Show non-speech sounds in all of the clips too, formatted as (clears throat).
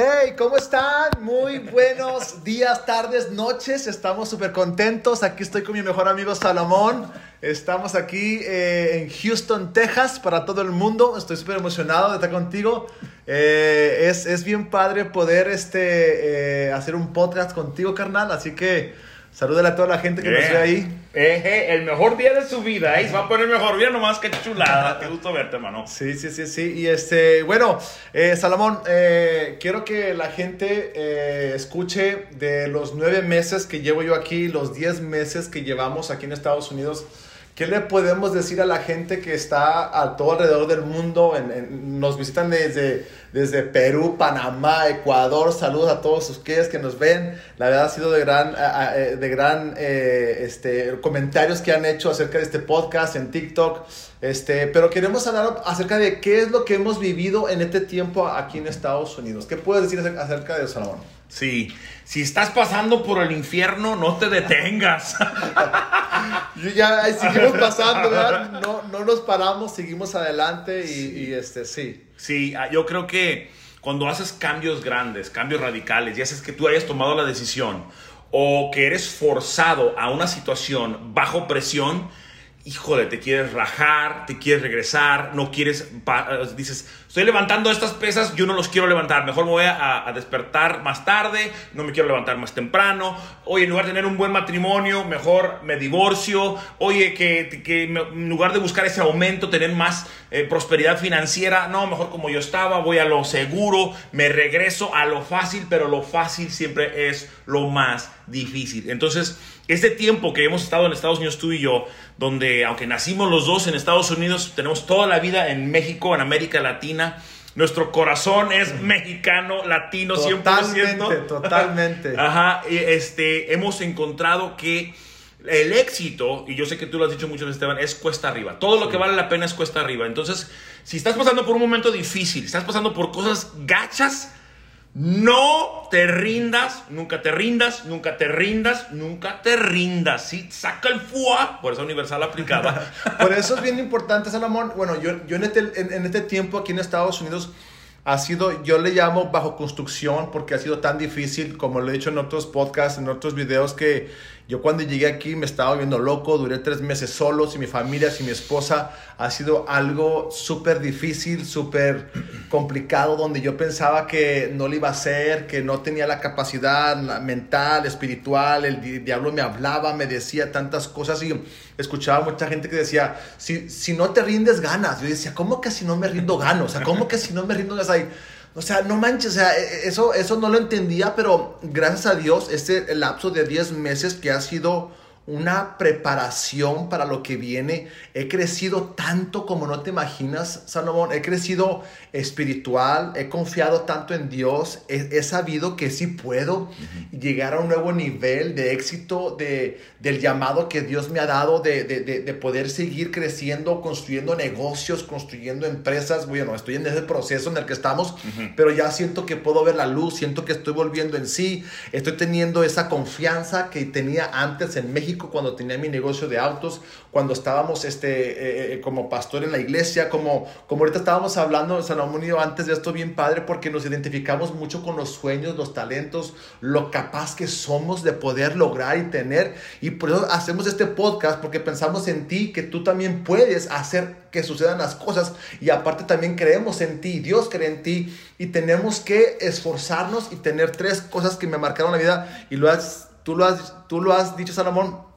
Hey, ¿cómo están? Muy buenos días, tardes, noches. Estamos súper contentos. Aquí estoy con mi mejor amigo Salomón. Estamos aquí eh, en Houston, Texas, para todo el mundo. Estoy súper emocionado de estar contigo. Eh, es, es, bien padre poder este, eh, hacer un podcast contigo, carnal. Así que Salúdale a toda la gente que nos ve ahí. el mejor día de su vida, ¿eh? Se va a poner mejor día nomás, qué chulada. Qué gusto verte, hermano. Sí, sí, sí, sí. Y este, bueno, eh, Salomón, eh, quiero que la gente eh, escuche de los nueve meses que llevo yo aquí, los diez meses que llevamos aquí en Estados Unidos. ¿Qué le podemos decir a la gente que está a todo alrededor del mundo? nos visitan desde, desde Perú, Panamá, Ecuador. Saludos a todos ustedes que nos ven. La verdad ha sido de gran, eh, de gran eh, este, comentarios que han hecho acerca de este podcast en TikTok. Este, pero queremos hablar acerca de qué es lo que hemos vivido en este tiempo aquí en Estados Unidos. ¿Qué puedes decir acerca de Salomón? Sí, si estás pasando por el infierno, no te detengas. (laughs) ya seguimos pasando, ¿verdad? No, no nos paramos, seguimos adelante y, este, sí. Sí, ah, yo creo que cuando haces cambios grandes, cambios radicales, ya es que tú hayas tomado la decisión o que eres forzado a una situación bajo presión, híjole, te quieres rajar, te quieres regresar, no quieres, dices, estoy levantando estas pesas, yo no los quiero levantar, mejor me voy a, despertar más tarde, no me quiero levantar más temprano, oye, en lugar de tener un buen matrimonio, mejor me divorcio, oye, que, que en lugar de buscar ese aumento, tener más eh, prosperidad financiera, no, mejor como yo estaba, voy a lo seguro, me regreso a lo fácil, pero lo fácil siempre es lo más difícil. Entonces, este tiempo que hemos estado en Estados Unidos tú y yo, donde aunque nacimos los dos en Estados Unidos, tenemos toda la vida en México, en América Latina, nuestro corazón es mexicano, latino, totalmente, 100%. Totalmente. (laughs) Ajá, este, hemos encontrado que el éxito, y yo sé que tú lo has dicho mucho, Esteban, es cuesta arriba. Todo lo que vale la pena es cuesta arriba. Entonces, si estás pasando por un momento difícil, estás pasando por cosas gachas, no te rindas, nunca te rindas, nunca te rindas, nunca te rindas. ¿sí? Saca el FUA, por esa universal aplicada. (laughs) por eso es bien importante, Salomón. Bueno, yo, yo en, este, en este tiempo aquí en Estados Unidos ha sido, yo le llamo bajo construcción porque ha sido tan difícil, como lo he dicho en otros podcasts, en otros videos, que yo cuando llegué aquí me estaba viendo loco, duré tres meses solo, sin mi familia, sin mi esposa. Ha sido algo súper difícil, súper (clears throat) complicado, donde yo pensaba que no lo iba a hacer, que no tenía la capacidad mental, espiritual, el diablo me hablaba, me decía tantas cosas y escuchaba mucha gente que decía, si, si no te rindes, ganas. Yo decía, ¿cómo que si no me rindo, gano? O sea, ¿cómo que si no me rindo, ganas? Ahí? O sea, no manches, o sea, e, e, eso, eso no lo entendía, pero gracias a Dios, este lapso de 10 meses que ha sido una preparación para lo que viene. He crecido tanto como no te imaginas, Salomón. He crecido espiritual, he confiado tanto en Dios, he, sabido que sí puedo llegar a un nuevo nivel de éxito, de, del llamado que Dios me ha dado, de, de, de, poder seguir creciendo, construyendo negocios, construyendo empresas. Bueno, estoy en ese proceso en el que estamos, pero ya siento que puedo ver la luz, siento que estoy volviendo en sí, estoy teniendo esa confianza que tenía antes en México cuando tenía mi negocio de autos, cuando estábamos este, eh, eh, como pastor en la iglesia, como, como ahorita estábamos hablando, Salomón y antes de esto bien padre, porque nos identificamos mucho con los sueños, los talentos, lo capaz que somos de poder lograr y tener. Y por eso hacemos este podcast, porque pensamos en ti, que tú también puedes hacer que sucedan las cosas y aparte también creemos en ti, Dios cree en ti y tenemos que esforzarnos y tener tres cosas que me marcaron la vida y lo has, tú, lo has, tú lo has dicho Salomón,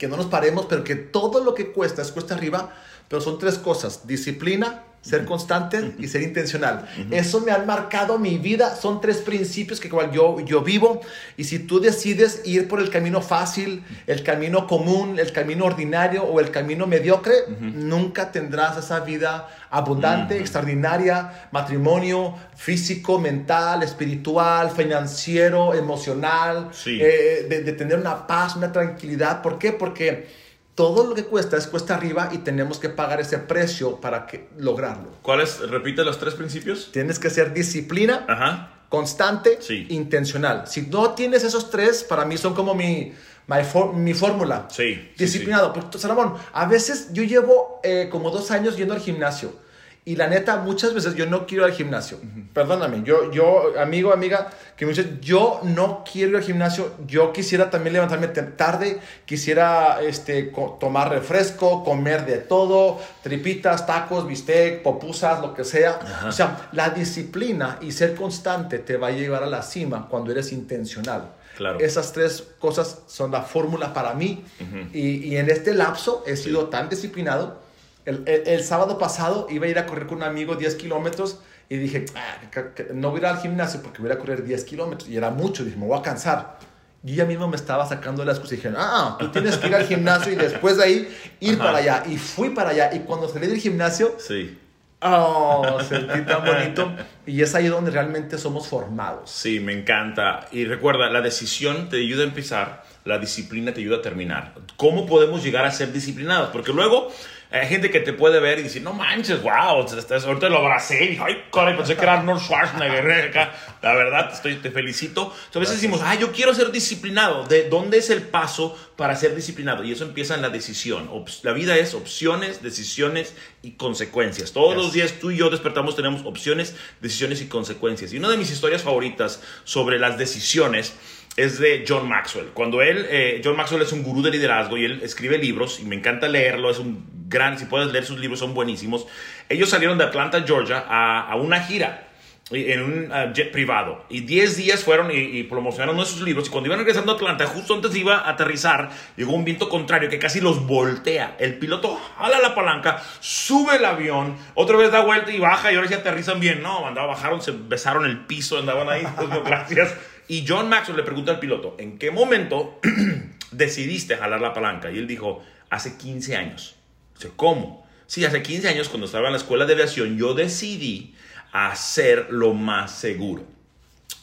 que no nos paremos, pero que todo lo que cuesta es cuesta arriba, pero son tres cosas, disciplina, ser constante y ser intencional. Eso me ha marcado mi vida. Son tres principios que igual yo, yo vivo. Y si tú decides ir por el camino fácil, el camino común, el camino ordinario o el camino mediocre, nunca tendrás esa vida abundante, extraordinaria, matrimonio físico, mental, espiritual, financiero, emocional, eh, de, de tener una paz, una tranquilidad. ¿Por qué? Porque todo lo que cuesta es cuesta arriba y tenemos que pagar ese precio para que, lograrlo. ¿Cuáles? Repite los tres principios. Tienes que ser disciplina, constante, intencional. Si no tienes esos tres, para mí son como mi, mi fórmula. Sí. Disciplinado. Sí, Salomón, a veces yo llevo eh, como dos años yendo al gimnasio y la neta, muchas veces yo no quiero ir al gimnasio. Perdóname, yo, yo, amigo, amiga, que me dice, yo no quiero ir al gimnasio. Yo quisiera también levantarme tarde, quisiera este, tomar refresco, comer de todo, tripitas, tacos, bistec, popusas, lo que sea. O sea, la disciplina y ser constante te va a llevar a la cima cuando eres intencional. Claro. Esas tres cosas son la fórmula para mí. y, y, en este lapso he sido tan disciplinado el, sábado pasado iba a ir a correr con un amigo 10 kilómetros y dije, ah, no voy a ir al gimnasio porque voy a correr 10 kilómetros. Y era mucho, dije, me voy a cansar. Y ya mismo me estaba sacando las cosas y dije, ah, tú tienes que ir al gimnasio y después de ahí ir para allá. Y fui para allá. Y cuando salí del gimnasio, sí. Oh, sentí tan bonito. Y es ahí donde realmente somos formados. Sí, me encanta. Y recuerda, la decisión te ayuda a empezar, la disciplina te ayuda a terminar. ¿Cómo podemos llegar a ser disciplinados? Porque luego hay gente que te puede ver y decir, no manches, wow, ahorita lo abracé y dije, ay, caray, pensé que era Arnold Schwarzenegger La verdad, estoy, te felicito. a veces decimos, ay, yo quiero ser disciplinado. ¿De dónde es el paso para ser disciplinado? Y eso empieza en la decisión. La vida es opciones, decisiones y consecuencias. Todos los días tú y yo despertamos, tenemos opciones, decisiones y consecuencias. Y una de mis historias favoritas sobre las decisiones es de John Maxwell. Cuando él, eh, John Maxwell es un gurú de liderazgo y él escribe libros y me encanta leerlo, es un gran, si puedes leer sus libros, son buenísimos. Ellos salieron de Atlanta, Georgia, a, una gira en un uh, jet privado. Y 10 días fueron y, promocionaron uno sus libros. Y cuando iban regresando a Atlanta, justo antes iba a aterrizar, llegó un viento contrario que casi los voltea. El piloto jala la palanca, sube el avión, otra vez da vuelta y baja. Y ahora sí aterrizan bien. No, andaba, bajaron, se besaron el piso, andaban ahí. (laughs) gracias. Y John Maxwell le pregunta al piloto, ¿en qué momento (clears throat) decidiste jalar la palanca? Y él dijo, hace 15 años. ¿cómo? Sí, hace 15 años cuando estaba en la escuela de aviación yo decidí hacer lo más seguro.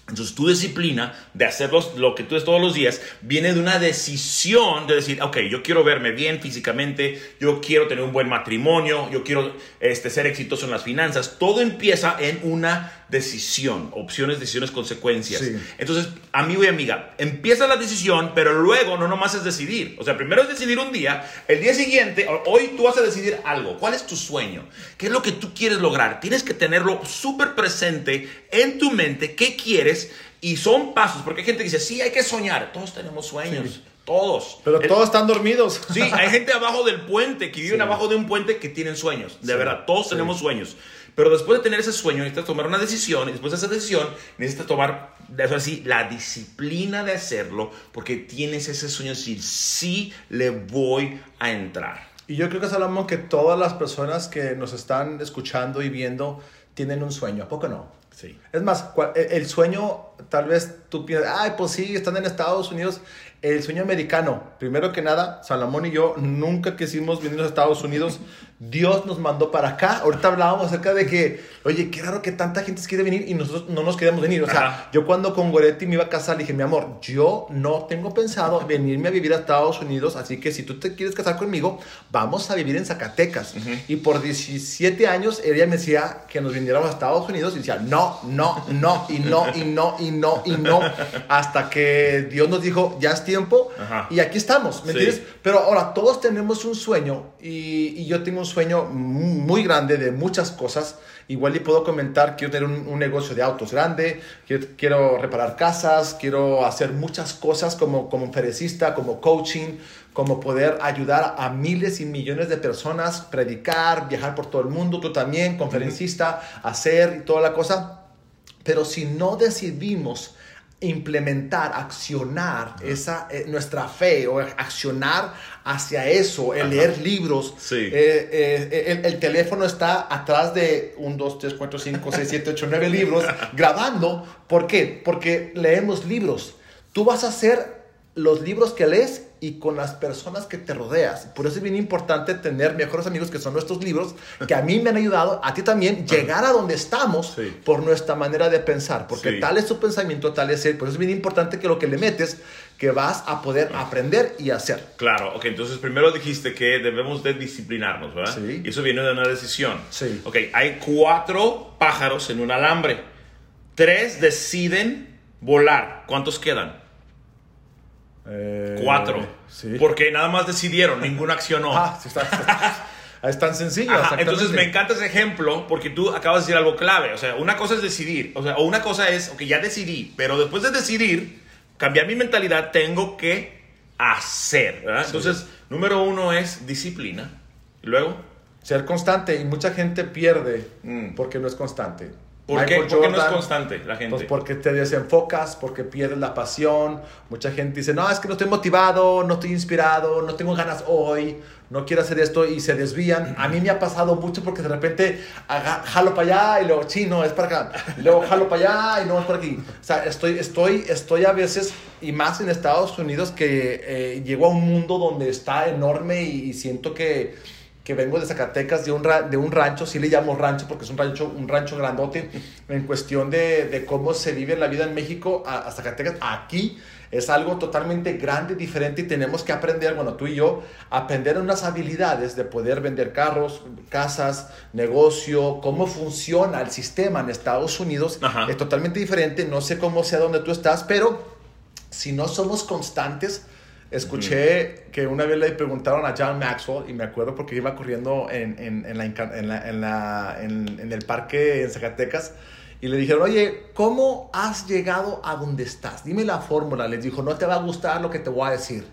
Entonces tu disciplina de hacer lo que tú haces todos los días viene de una decisión de decir, ok, yo quiero verme bien físicamente, yo quiero tener un buen matrimonio, yo quiero este, ser exitoso en las finanzas. Todo empieza en una decisión, opciones, decisiones, consecuencias. Entonces, amigo y amiga, empieza la decisión, pero luego no nomás es decidir. O sea, primero es decidir un día, el día siguiente, hoy tú vas a decidir algo. ¿Cuál es tu sueño? ¿Qué es lo que tú quieres lograr? Tienes que tenerlo súper presente en tu mente, qué quieres, y son pasos, porque hay gente que dice, sí, hay que soñar, todos tenemos sueños. Todos. Pero todos están dormidos. Sí, hay gente abajo del puente, que viven abajo de un puente, que tienen sueños. De verdad, todos tenemos sueños. Pero después de tener ese sueño, necesitas tomar una decisión. Y después de esa decisión, necesitas tomar, eso así, la disciplina de hacerlo. Porque tienes ese sueño de decir, sí le voy a entrar. Y yo creo que Salomón, que todas las personas que nos están escuchando y viendo tienen un sueño. ¿A poco no? Sí. Es más, el sueño, tal vez tú piensas, ay, pues sí, están en Estados Unidos el sueño americano. Primero que nada, Salomón y yo nunca quisimos venir a Estados Unidos. Dios nos mandó para acá. Ahorita hablábamos acerca de que, oye, qué raro que tanta gente quiere venir y nosotros no nos queremos venir. O sea, yo cuando con Goretti me iba a casar, le dije, mi amor, yo no tengo pensado venirme a vivir a Estados Unidos, así que si tú te quieres casar conmigo, vamos a vivir en Zacatecas. Y por 17 años ella me decía que nos viniéramos a Estados Unidos y decía, no, no, no, y no, y no, y no, y no, hasta que Dios nos dijo, ya está tiempo y aquí estamos, ¿me entiendes? Pero ahora todos tenemos un sueño y, yo tengo un sueño muy grande de muchas cosas. Igual y puedo comentar, quiero tener un, negocio de autos grande, quiero, reparar casas, quiero hacer muchas cosas como, como conferencista, como coaching, como poder ayudar a miles y millones de personas, predicar, viajar por todo el mundo, tú también, conferencista, hacer y toda la cosa. Pero si no decidimos implementar, accionar esa, eh, nuestra fe o accionar hacia eso, el leer libros. Sí. Eh, eh, el, el, teléfono está atrás de un, dos, tres, cuatro, cinco, seis, siete, ocho, nueve libros (laughs) grabando. ¿Por qué? Porque leemos libros. Tú vas a hacer los libros que lees y con las personas que te rodeas. Por eso es bien importante tener mejores amigos que son nuestros libros, que a mí me han ayudado, a ti también, llegar a donde estamos por nuestra manera de pensar, porque tal es tu pensamiento, tal es él. Por eso es bien importante que lo que le metes, que vas a poder aprender y hacer. Claro, ok, entonces primero dijiste que debemos de disciplinarnos, ¿verdad? Sí. Y eso viene de una decisión. Sí. Ok, hay cuatro pájaros en un alambre. Tres deciden volar. ¿Cuántos quedan? Eh, Cuatro. Sí. Porque nada más decidieron, ninguna accionó. (laughs) Ah, sí, está, es tan sencillo. Ajá, entonces me encanta ese ejemplo porque tú acabas de decir algo clave. O sea, una cosa es decidir. O sea, o una cosa es, ok, ya decidí, pero después de decidir, cambiar mi mentalidad, tengo que hacer. ¿verdad? Entonces, número uno es disciplina. Y luego, Ser constante y mucha gente pierde Mm. porque no es constante. ¿Por qué, por qué no es constante la gente? Pues porque te desenfocas, porque pierdes la pasión. Mucha gente dice, no, es que no estoy motivado, no estoy inspirado, no tengo ganas hoy, no quiero hacer esto y se desvían. A mí me ha pasado mucho porque de repente jalo para allá y luego, sí, no, es para acá. Y luego jalo para allá y no, es para aquí. O sea, estoy, estoy, estoy a veces, y más en Estados Unidos, que eh, llego a un mundo donde está enorme y, y siento que que vengo de Zacatecas, de un, ra- de un rancho, sí le llamo rancho porque es un rancho, un rancho grandote, (laughs) en cuestión de, de cómo se vive la vida en México a, a Zacatecas. Aquí es algo totalmente grande, diferente y tenemos que aprender, bueno, tú y yo, aprender unas habilidades de poder vender carros, casas, negocio, cómo funciona el sistema en Estados Unidos. Ajá. Es totalmente diferente, no sé cómo sea donde tú estás, pero si no somos constantes, escuché que una vez le preguntaron a John Maxwell, y me acuerdo porque iba corriendo en, en, en la, en, la- en el parque en Zacatecas, y le dijeron, oye, ¿cómo has llegado a donde estás? Dime la fórmula. Les dijo, no te va a gustar lo que te voy a decir.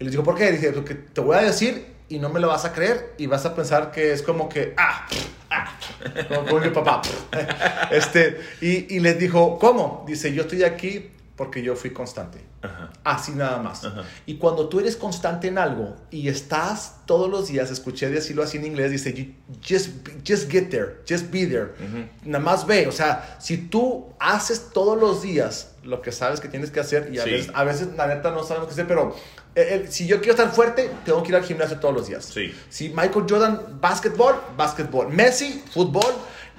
Y les dijo, ¿por qué? Dice, porque te voy a decir y no me lo vas a creer y vas a pensar que es como que, ah, ah, como mi papá. (laughs) Este, y, y les dijo, ¿cómo? Dice, yo estoy aquí porque yo fui constante. Ajá. Así nada más. Ajá. Y cuando tú eres constante en algo y estás todos los días, escuché decirlo así en inglés, dice, "You just, just get there, just be there. Nada más ve, o sea, si tú haces todos los días lo que sabes que tienes que hacer y a, Sí. veces, a veces la neta no sabemos qué hacer, pero eh, eh, si yo quiero estar fuerte, tengo que ir al gimnasio todos los días. Sí. Si Michael Jordan, básquetbol, básquetbol. Messi, fútbol.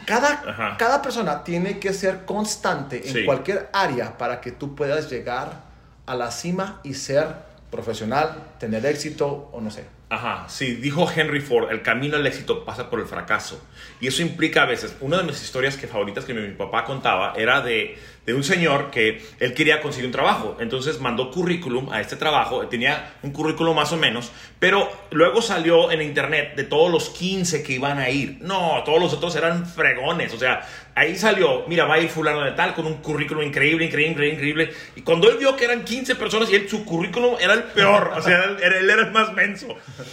Cada, Ajá. cada persona tiene que ser constante en Sí. cualquier área para que tú puedas llegar a la cima y ser profesional, tener éxito o no sé. Ajá, sí, dijo Henry Ford, el camino al éxito pasa por el fracaso. Y eso implica a veces, una de mis historias que favoritas que mi, mi papá contaba era de, de un señor que él quería conseguir un trabajo. Entonces mandó currículum a este trabajo, tenía un currículum más o menos, pero luego salió en internet de todos los 15 que iban a ir. No, todos los otros eran fregones, o sea, ahí salió, mira, va a ir fulano de tal con un currículum increíble, increíble, increíble, increíble. Y cuando él vio que eran 15 personas y él, su currículum era el peor, o sea, él, era- el más menso,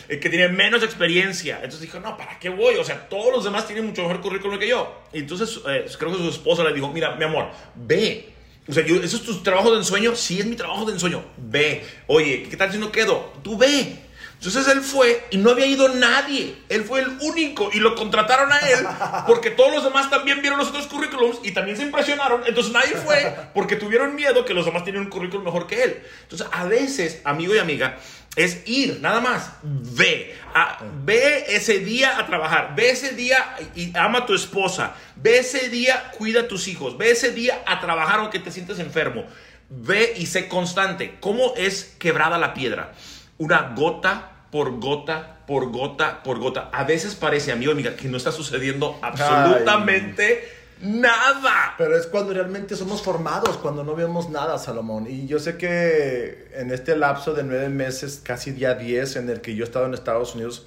el que tenía menos experiencia. Entonces dijo, no, ¿para qué voy? O sea, todos los demás tienen mucho mejor currículum que yo. Y entonces eh, creo que su esposa le dijo, mira, mi amor, ve. O sea, yo, ¿eso es tu trabajo de ensueño? Sí, es mi trabajo de ensueño. Ve. Oye, ¿qué tal si no quedo? Tú ve. Entonces él fue y no había ido nadie. Él fue el único y lo contrataron a él porque todos los demás también vieron los otros currículums y también se impresionaron. Entonces nadie fue porque tuvieron miedo que los demás tenían un currículum mejor que él. Entonces a veces, amigo y amiga, es ir, nada más. Ve. A- ve ese día a trabajar. Ve ese día y ama a tu esposa. Ve ese día, cuida a tus hijos. Ve ese día a trabajar aunque te sientes enfermo. Ve y sé constante. ¿Cómo es quebrada la piedra? Una gota por gota, por gota, por gota. A veces parece, amigo amiga, que no está sucediendo absolutamente nada. Pero es cuando realmente somos formados, cuando no vemos nada, Salomón. Y yo sé que en este lapso de nueve meses, casi ya diez, en el que yo he estado en Estados Unidos,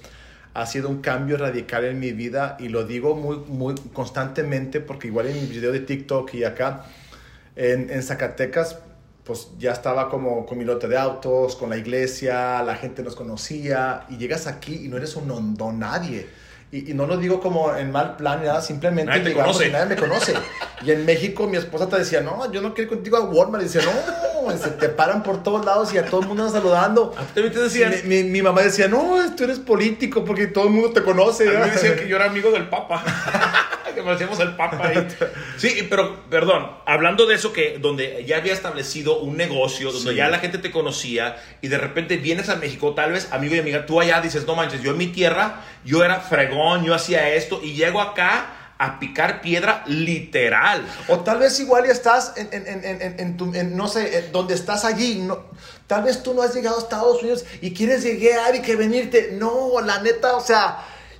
ha sido un cambio radical en mi vida y lo digo muy, muy constantemente porque igual en mi video de TikTok y acá en, en Zacatecas, pues ya estaba como con mi lote de autos, con la iglesia, la gente nos conocía y llegas aquí y no eres un don nadie. Y, y no lo digo como en mal plan, nada, simplemente Nadie nadie me conoce. (laughs) Y en México mi esposa te decía, no, yo no quiero ir contigo a Walmart. Y dice, no, se te paran por todos lados y a todo el mundo andan saludando. ¿A ti también te decían? Mi, mi- mi mamá decía, no, tú eres político porque todo el mundo te conoce. A mí me decían que yo era amigo del Papa. (laughs) que me hacíamos el Papa ahí. (laughs) Sí, pero, perdón, hablando de eso que donde ya había establecido un negocio, donde Sí. ya la gente te conocía y de repente vienes a México, tal vez, amigo y amiga, tú allá dices, no manches, yo en mi tierra, yo era fregón, yo hacía esto y llego acá a picar piedra literal. O tal vez igual ya estás en, en, en, en, en tu, en, no sé, donde estás allí. No, tal vez tú no has llegado a Estados Unidos y quieres llegar y que venirte. No, la neta, o sea,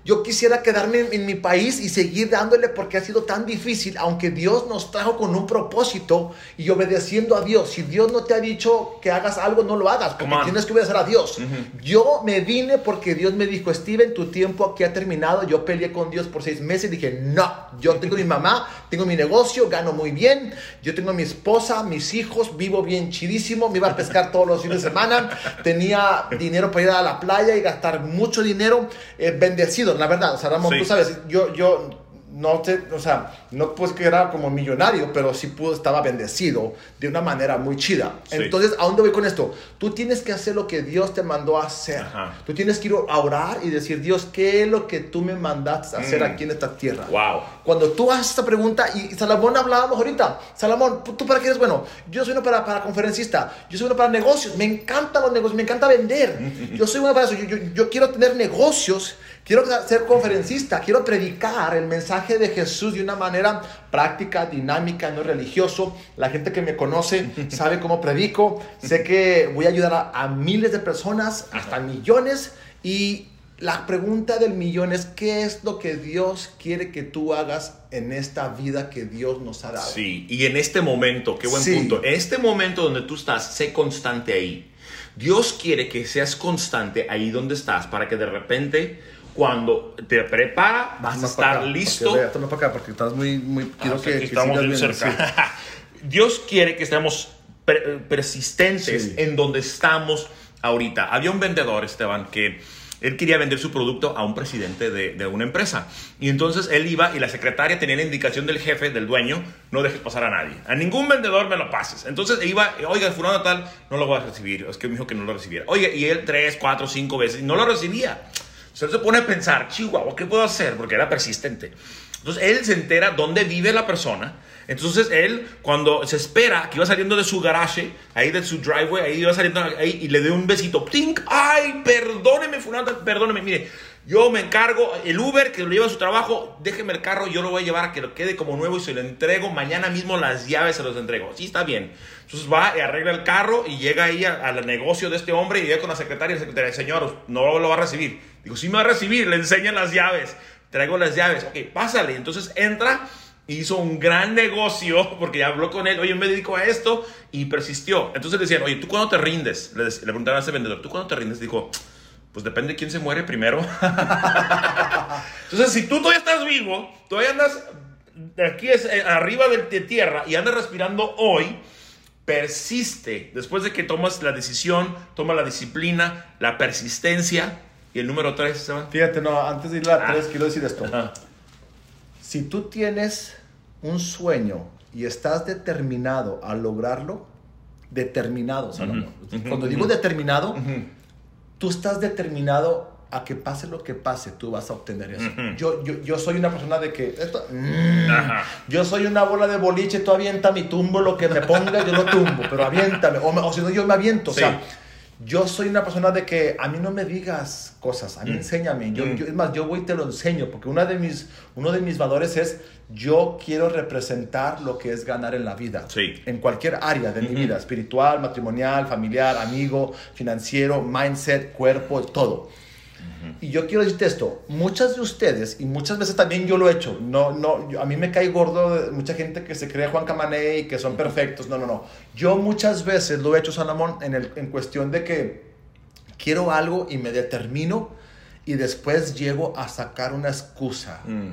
yo quisiera quedarme en, en mi país y seguir dándole porque ha sido tan difícil, aunque Dios nos trajo con un propósito y obedeciendo a Dios. Si Dios no te ha dicho que hagas algo, no lo hagas, porque tienes que obedecer a Dios. Yo me vine porque Dios me dijo, Steven, tu tiempo aquí ha terminado. Yo peleé con Dios por seis meses y dije, no, yo tengo mi mamá, tengo mi negocio, gano muy bien, yo tengo mi esposa, mis hijos, vivo bien chidísimo, me iba a pescar todos los fines de semana, tenía dinero para ir a la playa y gastar mucho dinero, eh, bendecido, la verdad, o sea, Ramón, Sí. tú sabes, yo, yo no sé, o sea, no pues que era como millonario, pero sí pudo, estaba bendecido de una manera muy chida. Sí. Entonces, ¿a dónde voy con esto? Tú tienes que hacer lo que Dios te mandó a hacer. Ajá. Tú tienes que ir a orar y decir, Dios, ¿qué es lo que tú me mandaste a hacer Mm. aquí en esta tierra? Wow. Cuando tú haces esta pregunta, y Salomón hablábamos ahorita, Salomón, ¿tú para qué eres bueno? Yo soy bueno para, para conferencista, yo soy bueno para negocios, me encantan los negocios, me encanta vender, (laughs) yo soy bueno para eso, yo, yo- yo quiero tener negocios, quiero ser conferencista, quiero predicar el mensaje de Jesús de una manera práctica, dinámica, no religioso. La gente que me conoce (laughs) sabe cómo predico, sé que voy a ayudar a, a miles de personas, hasta millones, y la pregunta del millón es, ¿qué es lo que Dios quiere que tú hagas en esta vida que Dios nos ha dado? Sí, y en este momento, qué buen Sí. punto, en este momento donde tú estás, sé constante ahí. Dios quiere que seas constante ahí donde estás para que de repente cuando te prepara vas a para estar acá, listo. toma para acá porque estás muy, muy, quiero Ah, que, que estamos bien cerca. (laughs) Dios quiere que estemos per- persistentes Sí. en donde estamos ahorita. Había un vendedor, Esteban, que él quería vender su producto a un presidente de, de una empresa. Y entonces él iba y la secretaria tenía la indicación del jefe, del dueño, no dejes pasar a nadie. A ningún vendedor me lo pases. Entonces iba, oiga, fulano tal, no lo voy a recibir. Es que me dijo que no lo recibiera. Oye, y él tres, cuatro, cinco veces, y no lo recibía. Entonces se pone a pensar, Chihuahua, ¿qué puedo hacer? Porque era persistente. Entonces él se entera dónde vive la persona. Entonces él, cuando se espera que iba saliendo de su garage, ahí de su driveway, ahí iba saliendo ahí y le dio un besito. ¡Tink! ¡Ay, perdóneme, fulano, perdóneme! Mire, yo me encargo, el Uber que lo lleva a su trabajo, déjeme el carro, yo lo voy a llevar a que lo quede como nuevo y se lo entrego. Mañana mismo las llaves se los entrego. Sí, está bien. Entonces va y arregla el carro y llega ahí al negocio de este hombre y llega con la secretaria y la secretaria, señor, no lo va a recibir. Digo, sí me va a recibir, le enseñan las llaves. Traigo las llaves. Ok, pásale. Entonces entra, hizo un gran negocio (laughs) porque ya habló con él. Oye, me dedico a esto y persistió. Entonces le decían, oye, ¿tú cuándo te rindes? Le preguntaron a ese vendedor, ¿tú cuándo te rindes? Dijo, pues depende de quién se muere primero. (laughs) Entonces, si tú todavía estás vivo, todavía andas aquí es, eh, arriba de, de tierra y andas respirando hoy, persiste. Después de que tomas la decisión, toma la disciplina, la persistencia. Y el número tres, Esteban. Fíjate, no, antes de ir a la Ah. 3, quiero decir esto. Ajá. Si tú tienes un sueño y estás determinado a lograrlo, determinado, Salomón. Ujú, ujú, Cuando ujú. digo determinado, tú estás determinado a que pase lo que pase, tú vas a obtener eso. Yo, yo, yo soy una persona de que... esto- mm, yo soy una bola de boliche, tú avienta mi tumbo, lo que me ponga, yo lo tumbo, pero aviéntame. O, si no, yo me aviento. Sí. O sea, yo soy una persona de que a mí no me digas cosas, a mí Mm. enséñame. Yo, Mm. yo- es más, yo voy y te lo enseño, porque una de mis, uno de mis valores es yo quiero representar lo que es ganar en la vida. Sí. En cualquier área de mi vida, espiritual, matrimonial, familiar, amigo, financiero, mindset, cuerpo, todo. Y yo quiero decirte esto, muchas de ustedes, y muchas veces también yo lo he hecho, no, no, yo- a mí me cae gordo de mucha gente que se cree Juan Camané y que son perfectos, no, no, no. Yo muchas veces lo he hecho, Salomón, en, el, en cuestión de que quiero algo y me determino y después llego a sacar una excusa. Mm.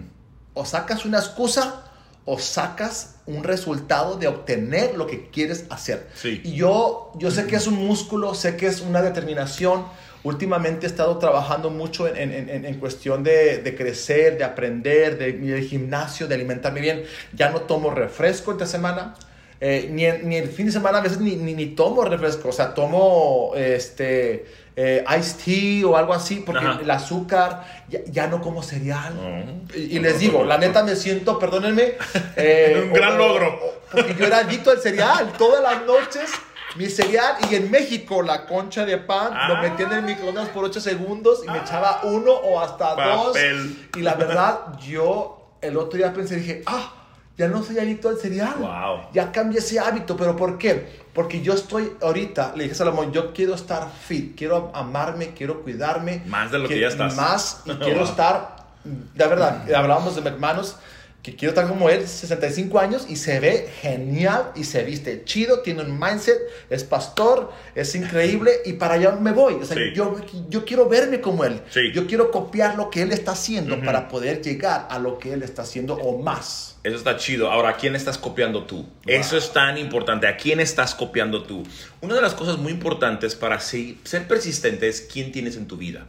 O sacas una excusa o sacas un resultado de obtener lo que quieres hacer. Sí. Y yo, yo sé que es un músculo, sé que es una determinación. Últimamente he estado trabajando mucho en, en, en, en cuestión de, de, crecer, de aprender, de, de gimnasio, de alimentarme bien. Ya no tomo refresco esta semana. Eh, ni, ni, el fin de semana a veces ni, ni, ni tomo refresco, o sea, tomo este, eh, iced tea o algo así, porque Ajá. el azúcar, ya, ya, no como cereal. Uh, y, y, les digo, la neta me siento, perdónenme. (laughs) Eh, Un gran o, logro. Porque yo era adicto al cereal, todas las noches mi cereal y en México la concha de pan ah. lo metía en el microondas por 8 segundos y me echaba uno o hasta Papel. dos. Y la verdad, yo el otro día pensé, dije, ah, ya no soy adicto al cereal. Wow. Ya cambié ese hábito, pero ¿por qué? Porque yo estoy ahorita, le dije a Salomón, yo quiero estar fit, quiero amarme, quiero cuidarme. Más de lo que, que ya estás. Más y (laughs) quiero estar, de verdad, hablábamos de hermanos que quiero estar como él, 65 años, y se ve genial y se viste chido, tiene un mindset, es pastor, es increíble, y para allá me voy. O sea, Sí. yo, yo quiero verme como él. Sí. Yo quiero copiar lo que él está haciendo Ujú. para poder llegar a lo que él está haciendo o más. Eso está chido. Ahora, ¿a quién estás copiando tú? Eso es tan importante. ¿A quién estás copiando tú? Una de las cosas muy importantes para ser persistente es quién tienes en tu vida.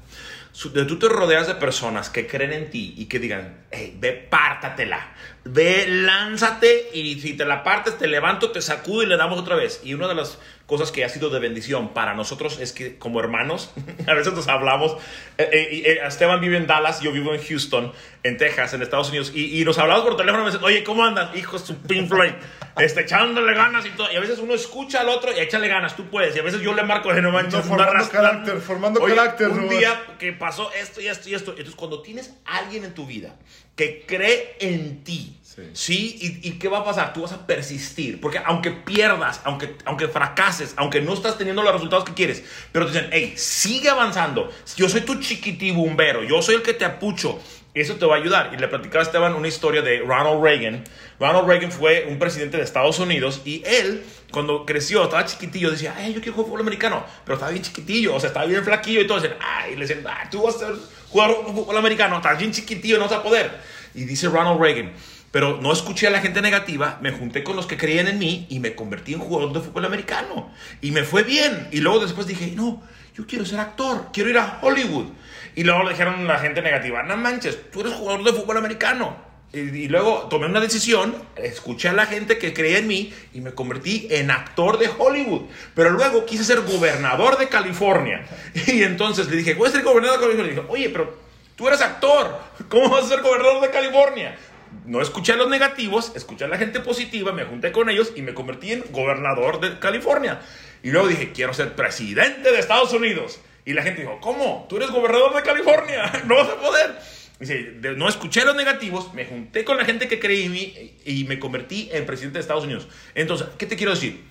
Tú te rodeas de personas que creen en ti y que digan, hey, ve, pártatela, ve, lánzate y si te la partes, te levanto, te sacudo y le damos otra vez. Y una de las cosas que ha sido de bendición para nosotros es que como hermanos, (laughs) a veces nos hablamos, eh, eh, eh, Esteban vive en Dallas, yo vivo en Houston, en Texas, en Estados Unidos, y, y nos hablamos por teléfono y me dicen, oye, ¿cómo andas? Hijo, su Pink Floyd, (laughs) este, echándole ganas y todo. Y a veces uno escucha al otro y échale ganas, tú puedes. Y a veces yo le marco, no manches, No, formando carácter, formando Oye, carácter, Un no día que pasó esto y esto y esto. Entonces, cuando tienes alguien en tu vida que cree en ti, Sí. ¿sí? ¿Y, ¿Y qué va a pasar? Tú vas a persistir. Porque aunque pierdas, aunque, aunque fracases, aunque no estás teniendo los resultados que quieres, pero te dicen, hey, sigue avanzando. Yo soy tu chiquitibumbero, yo soy el que te apucho. Eso te va a ayudar. Y le platicaba a Esteban una historia de Ronald Reagan. Ronald Reagan fue un presidente de Estados Unidos y él, cuando creció, estaba chiquitillo, decía, ay, yo quiero jugar fútbol americano. Pero estaba bien chiquitillo, o sea, estaba bien flaquillo y todo. Decían, ay, le decían, ah, tú vas a ser jugador fútbol americano, estás bien chiquitillo, no vas a poder. Y dice Ronald Reagan, pero no escuché a la gente negativa, me junté con los que creían en mí y me convertí en jugador de fútbol americano. Y me fue bien. Y luego después dije, no, yo quiero ser actor, quiero ir a Hollywood. Y luego le dijeron la gente negativa, no manches, tú eres jugador de fútbol americano. Y, y luego tomé una decisión, escuché a la gente que creía en mí y me convertí en actor de Hollywood. Pero luego quise ser gobernador de California. (laughs) Y entonces le dije, voy a ser gobernador de California. Y dije, oye, pero tú eres actor, ¿cómo vas a ser gobernador de California? No escuché a los negativos, escuché a la gente positiva, me junté con ellos y me convertí en gobernador de California. Y luego dije, quiero ser presidente de Estados Unidos. Y la gente dijo, ¿cómo? Tú eres gobernador de California, (laughs) no vas a poder. Dice, no escuché los negativos, me junté con la gente que creí en mí y me convertí en presidente de Estados Unidos. Entonces, ¿qué te quiero decir?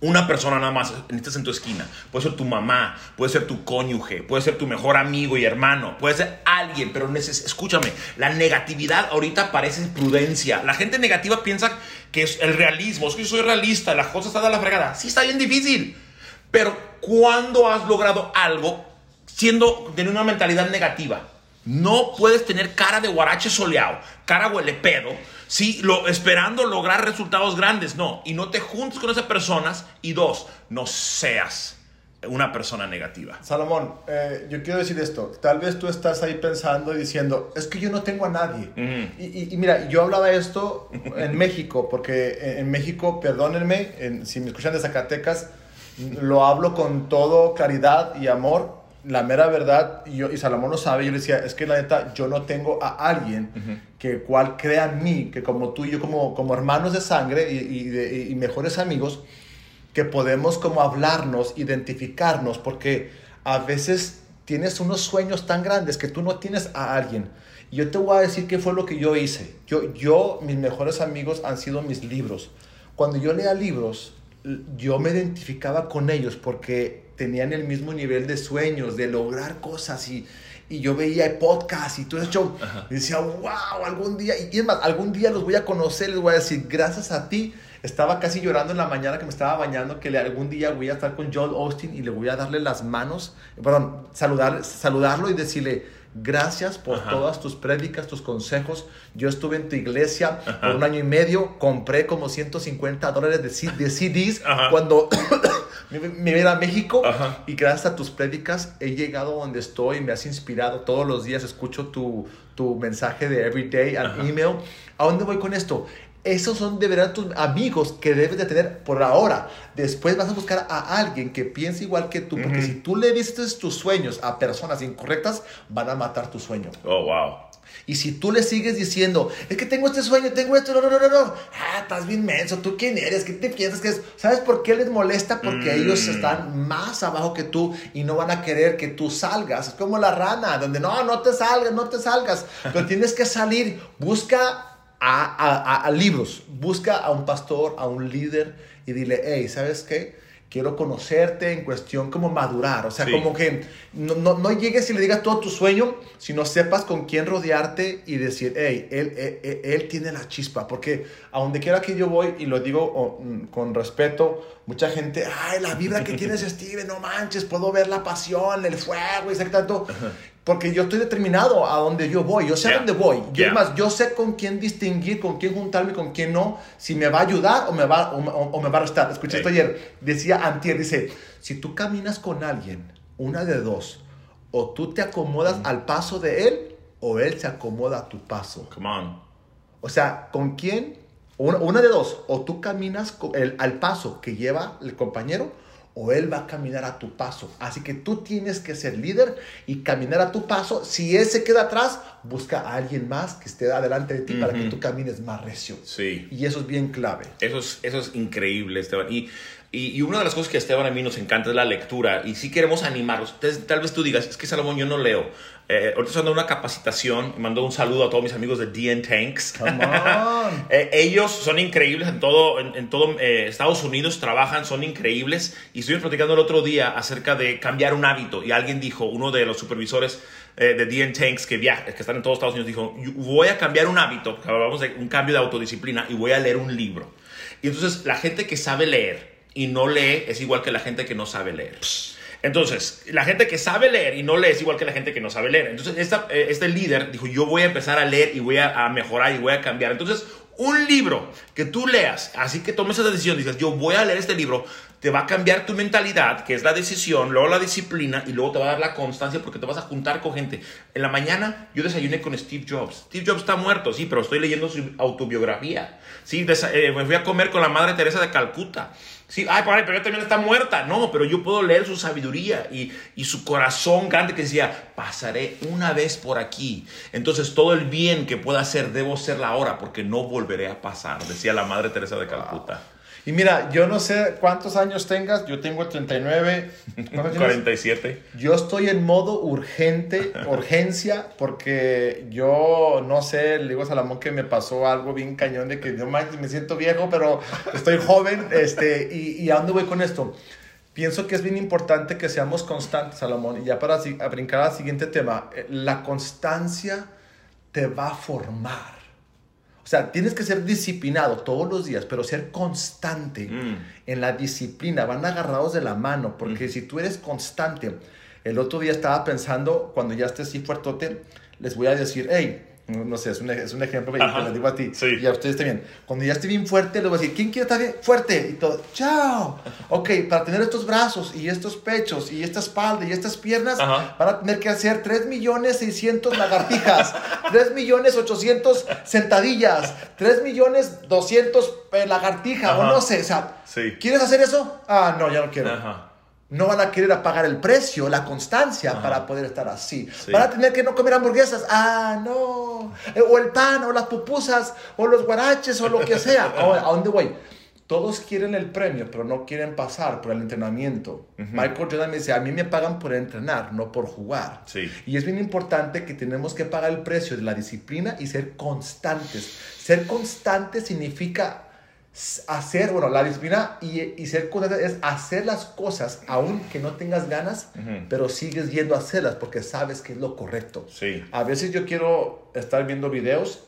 Una persona nada más necesitas en tu esquina. Puede ser tu mamá, puede ser tu cónyuge, puede ser tu mejor amigo y hermano, puede ser alguien, pero escúchame, la negatividad ahorita parece prudencia. La gente negativa piensa que es el realismo, es que yo soy realista, las cosas están a la fregada. Sí, está bien difícil, pero ¿cuándo has logrado algo siendo de una mentalidad negativa? No puedes tener cara de guarache soleado, cara huele pedo, sí, lo, esperando lograr resultados grandes. No, y no te juntes con esas personas. Y dos, no seas una persona negativa. Salomón, eh, yo quiero decir esto. Tal vez tú estás ahí pensando y diciendo, es que yo no tengo a nadie. Y, y- y mira, yo hablaba esto en (laughs) México, porque en, México, perdónenme, en- si me escuchan de Zacatecas, lo hablo con todo claridad y amor. La mera verdad, y, yo, y Salomón lo sabe, yo le decía, es que la neta, yo no tengo a alguien que cual crea en mí, que como tú y yo, como, como hermanos de sangre y, y de- y mejores amigos, que podemos como hablarnos, identificarnos, porque a veces tienes unos sueños tan grandes que tú no tienes a alguien. Y yo te voy a decir qué fue lo que yo hice. Yo, yo, mis mejores amigos han sido mis libros. Cuando yo leía libros, yo me identificaba con ellos porque tenían el mismo nivel de sueños, de lograr cosas y, y yo veía podcasts y todo eso. Y decía, wow, algún día, y es más, algún día los voy a conocer, les voy a decir, gracias a ti. Estaba casi llorando en la mañana que me estaba bañando, que algún día voy a estar con Joel Austin y le voy a darle las manos, perdón, saludar, saludarlo y decirle, gracias por Ajá. todas tus prédicas, tus consejos. Yo estuve en tu iglesia Ajá. por un año y medio, compré como 150 dólares de, C- de CDs Ajá. cuando (coughs) me, me a México y gracias a tus prédicas he llegado donde estoy, me has inspirado todos los días, escucho tu, tu mensaje de everyday al email. ¿A dónde voy con esto? Esos son de verdad tus amigos que debes de tener por ahora. Después vas a buscar a alguien que piense igual que tú, porque si tú le dices tus sueños a personas incorrectas, van a matar tu sueño. Oh, wow. Y si tú le sigues diciendo, es que tengo este sueño, tengo esto, no, no, no, no, no. Ah, estás bien menso, ¿tú quién eres? ¿Qué te piensas que es? ¿Sabes por qué les molesta? Porque Mm. ellos están más abajo que tú y no van a querer que tú salgas. Es como la rana, donde no, no te salgas, no te salgas. Pero tienes que salir. Busca a- a- a libros, busca a un pastor, a un líder y dile, hey, ¿sabes qué? Quiero conocerte en cuestión como madurar, o sea, Sí. como que no, no, no llegues y le digas todo tu sueño, sino sepas con quién rodearte y decir, hey, él, él, él- él tiene la chispa, porque a donde quiera que yo voy, y lo digo mm, con respeto, mucha gente, ay, la vibra que (laughs) tienes, Steven, no manches, puedo ver la pasión, el fuego, y tanto, porque yo estoy determinado a donde yo voy, yo sé Yeah. a dónde voy, yo, Yeah. es más, yo sé con quién distinguir, con quién juntarme, con quién no, si me va a ayudar o me va, o, o- o me va a restar. Escuché esto Sí. ayer, decía Antier, dice, si tú caminas con alguien, una de dos, o tú te acomodas al paso de él, o él se acomoda a tu paso. Come on. O sea, ¿con quién? Una, una de dos, o tú caminas con el- al paso que lleva el compañero, o él va a caminar a tu paso. Así que tú tienes que ser líder y caminar a tu paso. Si él se queda atrás, busca a alguien más que esté adelante de ti para que tú camines más recio. Sí. Y eso es bien clave. Eso es, eso es increíble, Esteban. Y, y, y una de las cosas que a Esteban a mí nos encanta es la lectura. Y sí queremos animarlos. Entonces, tal vez tú digas, es que Salomón, yo no leo. Eh, ahorita estoy dando una capacitación. Mando un saludo a todos mis amigos de DN Tanks. Come on. (laughs) Eh, ellos son increíbles en todo, en, en todo eh, Estados Unidos, trabajan, son increíbles. Y estuvimos platicando el otro día acerca de cambiar un hábito. Y alguien dijo, uno de los supervisores eh, de DN Tanks que, viaja, que están en todos Estados Unidos, dijo, "Yo voy a cambiar un hábito, porque hablamos de un cambio de autodisciplina, y voy a leer un libro. Y entonces la gente que sabe leer y no lee es igual que la gente que no sabe leer. Entonces, la gente que sabe leer y no lee es igual que la gente que no sabe leer. Entonces, esta, eh, este líder dijo, yo voy a empezar a leer y voy a, a mejorar y voy a cambiar. Entonces, un libro que tú leas, así que tomes esa decisión, dices, yo voy a leer este libro, te va a cambiar tu mentalidad, que es la decisión, luego la disciplina y luego te va a dar la constancia porque te vas a juntar con gente. En la mañana yo desayuné con Steve Jobs. Steve Jobs está muerto, sí, pero estoy leyendo su autobiografía. Sí, eh, me fui a comer con la Madre Teresa de Calcuta. Sí, ay, pero ella también está muerta. No, pero yo puedo leer su sabiduría y, y su corazón grande que decía, pasaré una vez por aquí. Entonces todo el bien que pueda hacer, debo hacerla ahora porque no volveré a pasar, decía la Madre Teresa de Calcuta. Y mira, yo no sé cuántos años tengas, yo tengo 39. ¿Cuántos tienes? 47. Yo estoy en modo urgente, (laughs) urgencia, porque yo no sé, le digo a Salomón que me pasó algo bien cañón de que no manches, me siento viejo, pero estoy joven. Este, y, ¿Y a dónde voy con esto? Pienso que es bien importante que seamos constantes, Salomón. Y ya para a brincar al siguiente tema, eh, la constancia te va a formar. O sea, tienes que ser disciplinado todos los días, pero ser constante Mm. en la disciplina. Van agarrados de la mano, porque si tú eres constante, el otro día estaba pensando, cuando ya estés así fuertote, les voy a decir, hey, no, no sé, es un, es un ejemplo que les digo a ti Sí. y a ustedes también. Cuando ya esté bien fuerte, les voy a decir, ¿quién quiere estar bien fuerte? Y todo, chao. Ok, para tener estos brazos y estos pechos y esta espalda y estas piernas, Ajá. van a tener que hacer 3 millones 600 lagartijas, 3 millones 800 sentadillas, 3 millones 200 eh, lagartijas, o no sé, o sea, Sí. ¿quieres hacer eso? Ah, no, ya no quiero. Ajá. No van a querer pagar el precio, la constancia Ajá. para poder estar así. Sí. Van a tener que no comer hamburguesas. Ah, no. Eh, O el pan, o las pupusas, o los guaraches, o lo que sea. (laughs) ¿A dónde voy? Todos quieren el premio, pero no quieren pasar por el entrenamiento. Michael Jordan me dice, a mí me pagan por entrenar, no por jugar. Sí. Y es bien importante que tenemos que pagar el precio de la disciplina y ser constantes. Ser constante significa hacer, bueno, la disciplina y, y ser constante es hacer las cosas aun que no tengas ganas, pero sigues yendo a hacerlas porque sabes que es lo correcto. Sí. A veces yo quiero estar viendo videos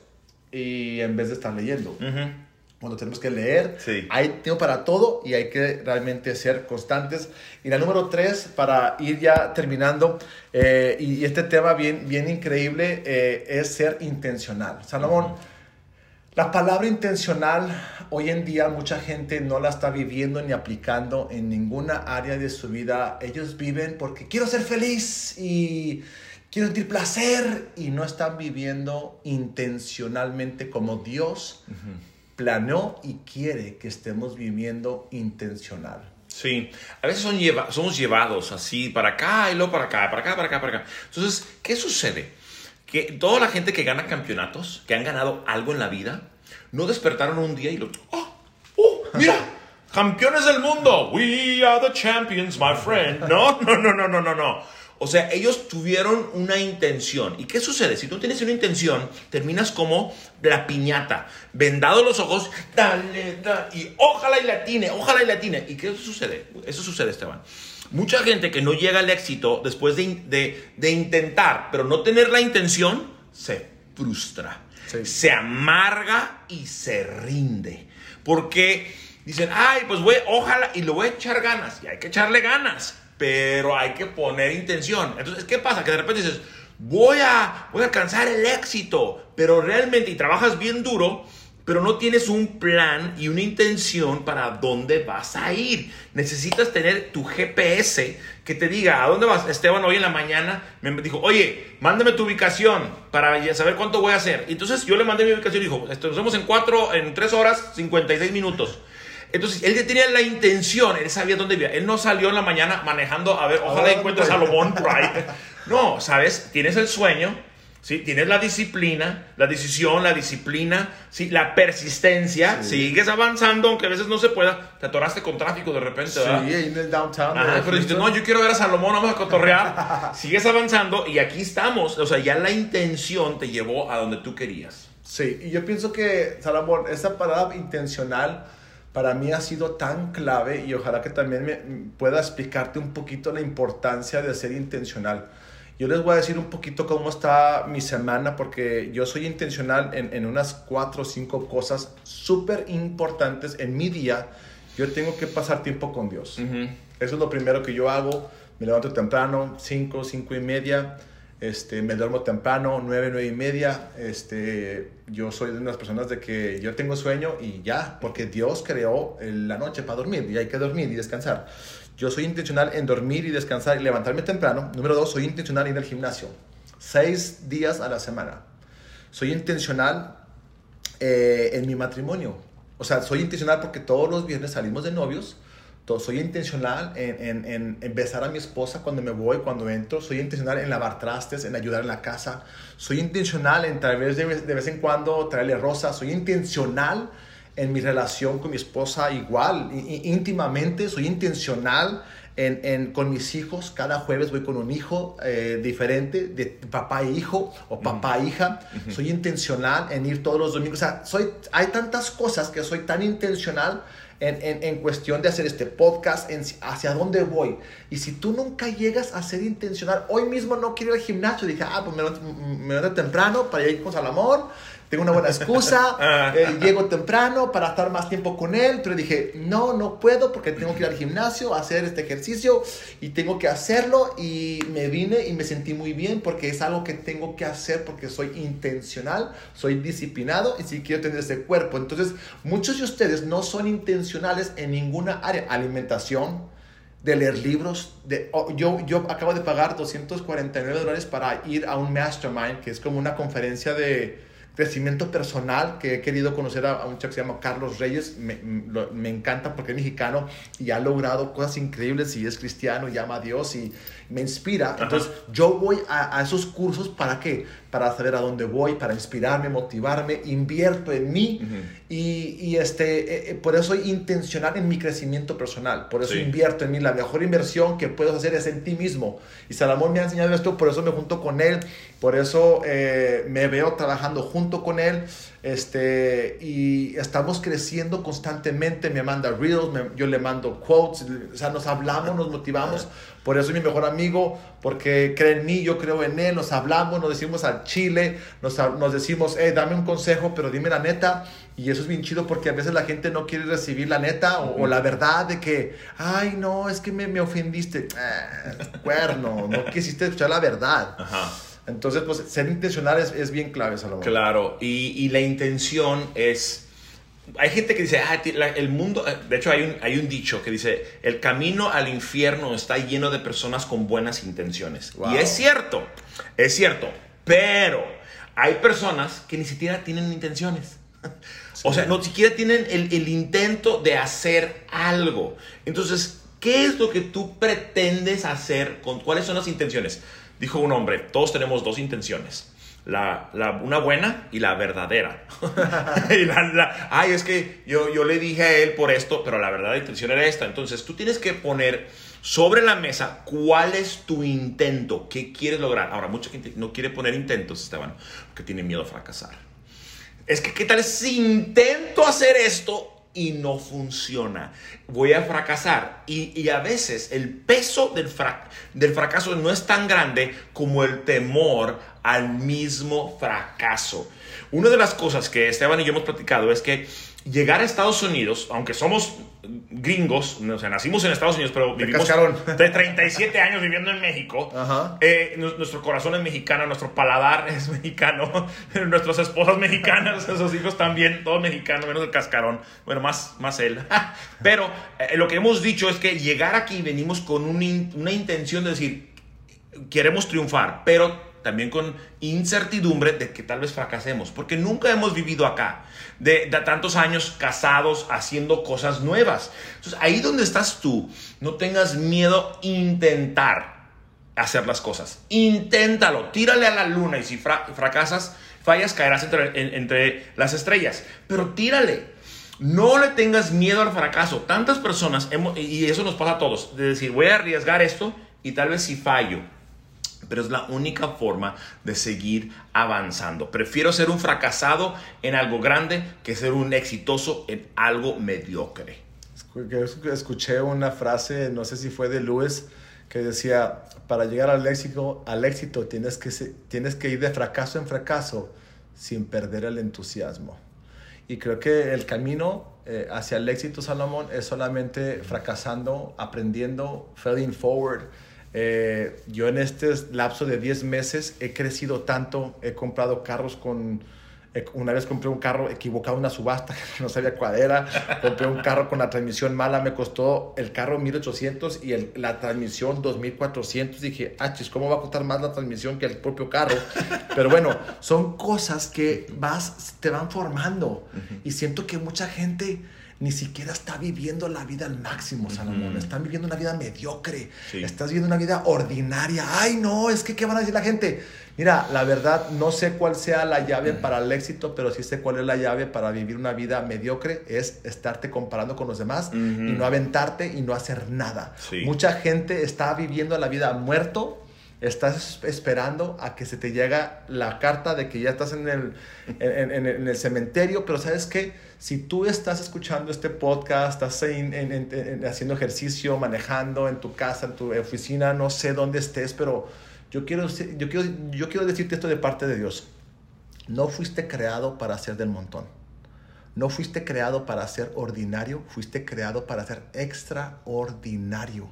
y en vez de estar leyendo. Ujú. Cuando tenemos que leer, Sí. hay tiempo para todo y hay que realmente ser constantes. Y la número tres, para ir ya terminando, eh, y, y este tema bien, bien increíble, eh, es ser intencional. Salomón, La palabra intencional, hoy en día mucha gente no la está viviendo ni aplicando en ninguna área de su vida. Ellos viven porque quiero ser feliz y quiero sentir placer y no están viviendo intencionalmente como Dios planeó y quiere que estemos viviendo intencional. Sí, a veces son lleva somos llevados así para acá y luego para acá, para acá, para acá, para acá. Entonces, ¿qué sucede? Que toda la gente que gana campeonatos, que han ganado algo en la vida, no despertaron un día y lo... ¡Oh! ¡Oh! ¡Mira! (laughs) ¡Campeones del mundo! We are the champions, my friend. No, no, no, no, no, no, no. O sea, ellos tuvieron una intención. ¿Y qué sucede? Si tú tienes una intención, terminas como la piñata, vendado los ojos, dale, dale, y ojalá y la tiene, ojalá y la tiene. ¿Y qué sucede? Eso sucede, Esteban. Mucha gente que no llega al éxito después de, de, intentar, pero no tener la intención, se frustra, se amarga y se rinde. Porque dicen, ay, pues voy, ojalá, y le voy a echar ganas, y hay que echarle ganas pero hay que poner intención. Entonces, ¿qué pasa? Que de repente dices, voy a, voy a alcanzar el éxito, pero realmente, y trabajas bien duro, pero no tienes un plan y una intención para dónde vas a ir. Necesitas tener tu GPS que te diga, ¿a dónde vas? Esteban hoy en la mañana me dijo, oye, mándame tu ubicación para saber cuánto voy a hacer. entonces yo le mandé mi ubicación y dijo, nos vemos en cuatro, en tres horas, 56 minutos. Entonces, él ya tenía la intención, él sabía dónde vivía. Él no salió en la mañana manejando, a ver, ojalá encuentre a Salomón por ahí. No, ¿sabes? Tienes el sueño, ¿sí? Tienes la disciplina, la decisión, la disciplina, ¿sí? La persistencia. Sigues avanzando, aunque a veces no se pueda. Te atoraste con tráfico de repente, ¿verdad? Sí, en el downtown. pero dices, no, yo quiero ver a Salomón, vamos a cotorrear. (laughs) Sigues avanzando y aquí estamos. O sea, ya la intención te llevó a donde tú querías. Sí, y yo pienso que, Salomón, esa parada intencional para mí ha sido tan clave y ojalá que también me pueda explicarte un poquito la importancia de ser intencional. Yo les voy a decir un poquito cómo está mi semana porque yo soy intencional en, en unas cuatro o cinco cosas súper importantes en mi día. Yo tengo que pasar tiempo con Dios. Eso es lo primero que yo hago. Me levanto temprano, cinco, cinco y media este, me duermo temprano, 9, 9 y media. Este, yo soy de unas personas de que yo tengo sueño y ya, porque Dios creó la noche para dormir y hay que dormir y descansar. Yo soy intencional en dormir y descansar y levantarme temprano. Número dos, soy intencional en ir al gimnasio. Seis días a la semana. Soy intencional eh, en mi matrimonio. O sea, soy intencional porque todos los viernes salimos de novios soy intencional en, besar a mi esposa cuando me voy, cuando entro. Soy intencional en lavar trastes, en ayudar en la casa. Soy intencional en traer de, de vez en cuando traerle rosas. Soy intencional en mi relación con mi esposa igual, íntimamente. Soy intencional en, en, con mis hijos. Cada jueves voy con un hijo eh, diferente, de papá e hijo o papá e hija. Soy intencional en ir todos los domingos. O sea, soy, hay tantas cosas que soy tan intencional en, en, cuestión de hacer este podcast, en, hacia dónde voy. Y si tú nunca llegas a ser intencional, hoy mismo no quiero ir al gimnasio, dije, ah, pues me levanto temprano para ir con Salomón, tengo una buena excusa, (laughs) ah. eh, llego temprano para estar más tiempo con él, pero dije, no, no puedo porque tengo que ir al gimnasio a hacer este ejercicio y tengo que hacerlo y me vine y me sentí muy bien porque es algo que tengo que hacer porque soy intencional, soy disciplinado y si quiero tener ese cuerpo. Entonces, muchos de ustedes no son intencionales en ninguna área, alimentación, de leer libros. De, oh, yo, yo acabo de pagar 249 dólares para ir a un mastermind, que es como una conferencia de crecimiento personal, que he querido conocer a, un chico que se llama Carlos Reyes, me, me, encanta porque es mexicano y ha logrado cosas increíbles y es cristiano y ama a Dios y me inspira. Entonces yo voy a, a, esos cursos para qué? Para saber a dónde voy, para inspirarme, motivarme, invierto en mí y, y, este, eh, eh, por eso soy intencional en mi crecimiento personal, por eso invierto en mí. La mejor inversión que puedo hacer es en ti mismo. Y Salomón me ha enseñado esto, por eso me junto con él, por eso eh, me veo trabajando junto con él. Este, y estamos creciendo constantemente. Me manda reels, yo le mando quotes, o sea, nos hablamos, nos motivamos. Por eso es mi mejor amigo, porque cree en mí, yo creo en él. Nos hablamos, nos decimos al chile, nos, nos decimos, hey, dame un consejo, pero dime la neta. Y eso es bien chido porque a veces la gente no quiere recibir la neta o, la verdad de que, ay, no, es que me, me ofendiste. Eh, cuerno, no quisiste escuchar la verdad. Ajá. Entonces, pues ser intencional es, es bien clave, Salomón. Claro, y, y la intención es... Hay gente que dice, ah, la- el mundo, eh, de hecho hay un, hay un dicho que dice, el camino al infierno está lleno de personas con buenas intenciones. Wow. Y es cierto, es cierto, pero hay personas que ni siquiera tienen intenciones. (laughs) O sea, no siquiera tienen el, el intento de hacer algo. Entonces, ¿qué es lo que tú pretendes hacer? Con, ¿Cuáles son las intenciones? Dijo un hombre, todos tenemos dos intenciones. La, la- una buena y la verdadera. (laughs) Ay, es que yo, yo le dije a él por esto, pero la verdadera intención era esta. Entonces, tú tienes que poner sobre la mesa cuál es tu intento, qué quieres lograr. Ahora, mucha gente no quiere poner intentos, Esteban, porque tiene miedo a fracasar. Es que, ¿qué tal si intento hacer esto y no funciona? Voy a fracasar. Y, y a veces el peso del, del fracaso no es tan grande como el temor al mismo fracaso. Una de las cosas que Esteban y yo hemos platicado es que llegar a Estados Unidos, aunque somos gringos, o sea, nacimos en Estados Unidos, pero vivimos de 37 años viviendo en México, Ajá. eh, nu- nuestro corazón es mexicano, nuestro paladar (laughs) es mexicano, nuestras esposas mexicanas, (laughs) esos hijos también, todos mexicanos, menos el cascarón, bueno, más, más él. (laughs) Pero eh, lo que hemos dicho es que llegar aquí venimos con un in- una intención de decir, queremos triunfar, pero también con incertidumbre de que tal vez fracasemos, porque nunca hemos vivido acá, de, de tantos años casados haciendo cosas nuevas. Entonces, ahí donde estás tú, no tengas miedo intentar hacer las cosas. Inténtalo, tírale a la luna y si fra- fracasas, fallas, caerás entre, en- entre las estrellas, pero tírale. No le tengas miedo al fracaso. Tantas personas, hemos- y eso nos pasa a todos, de decir, voy a arriesgar esto y tal vez si fallo. Pero es la única forma de seguir avanzando. Prefiero ser un fracasado en algo grande que ser un exitoso en algo mediocre. Escuché una frase, no sé si fue de Lewis, que decía, para llegar al éxito, al éxito tienes, que, tienes que ir de fracaso en fracaso sin perder el entusiasmo. Y creo que el camino eh, hacia el éxito, Salomón, es solamente fracasando, aprendiendo, failing forward. Eh, yo en este lapso de 10 meses he crecido tanto, he comprado carros con... eh, Una vez compré un carro equivocado en una subasta, (laughs) no sabía cuál era. Compré un carro con la transmisión mala, me costó el carro 1800 y el- la transmisión 2400. Dije, ah, chis, ¿cómo va a costar más la transmisión que el propio carro? Pero bueno, son cosas que vas, te van formando. Y siento que mucha gente ni siquiera está viviendo la vida al máximo, Salomón. Ujú. Están viviendo una vida mediocre. Sí. Estás viviendo una vida ordinaria. Ay, no, es que ¿qué van a decir la gente? Mira, la verdad, no sé cuál sea la llave para el éxito, pero sí sé cuál es la llave para vivir una vida mediocre. Es estarte comparando con los demás y no aventarte y no hacer nada. Sí. Mucha gente está viviendo la vida muerto. Estás esperando a que se te llegue la carta de que ya estás en el, en, en- en el cementerio, pero ¿sabes qué? Si tú estás escuchando este podcast, estás en- en- en- en- haciendo ejercicio, manejando en tu casa, en tu oficina, no sé dónde estés, pero yo quiero, yo quiero, yo quiero decirte esto de parte de Dios. No fuiste creado para ser del montón. No fuiste creado para ser ordinario, fuiste creado para ser extraordinario.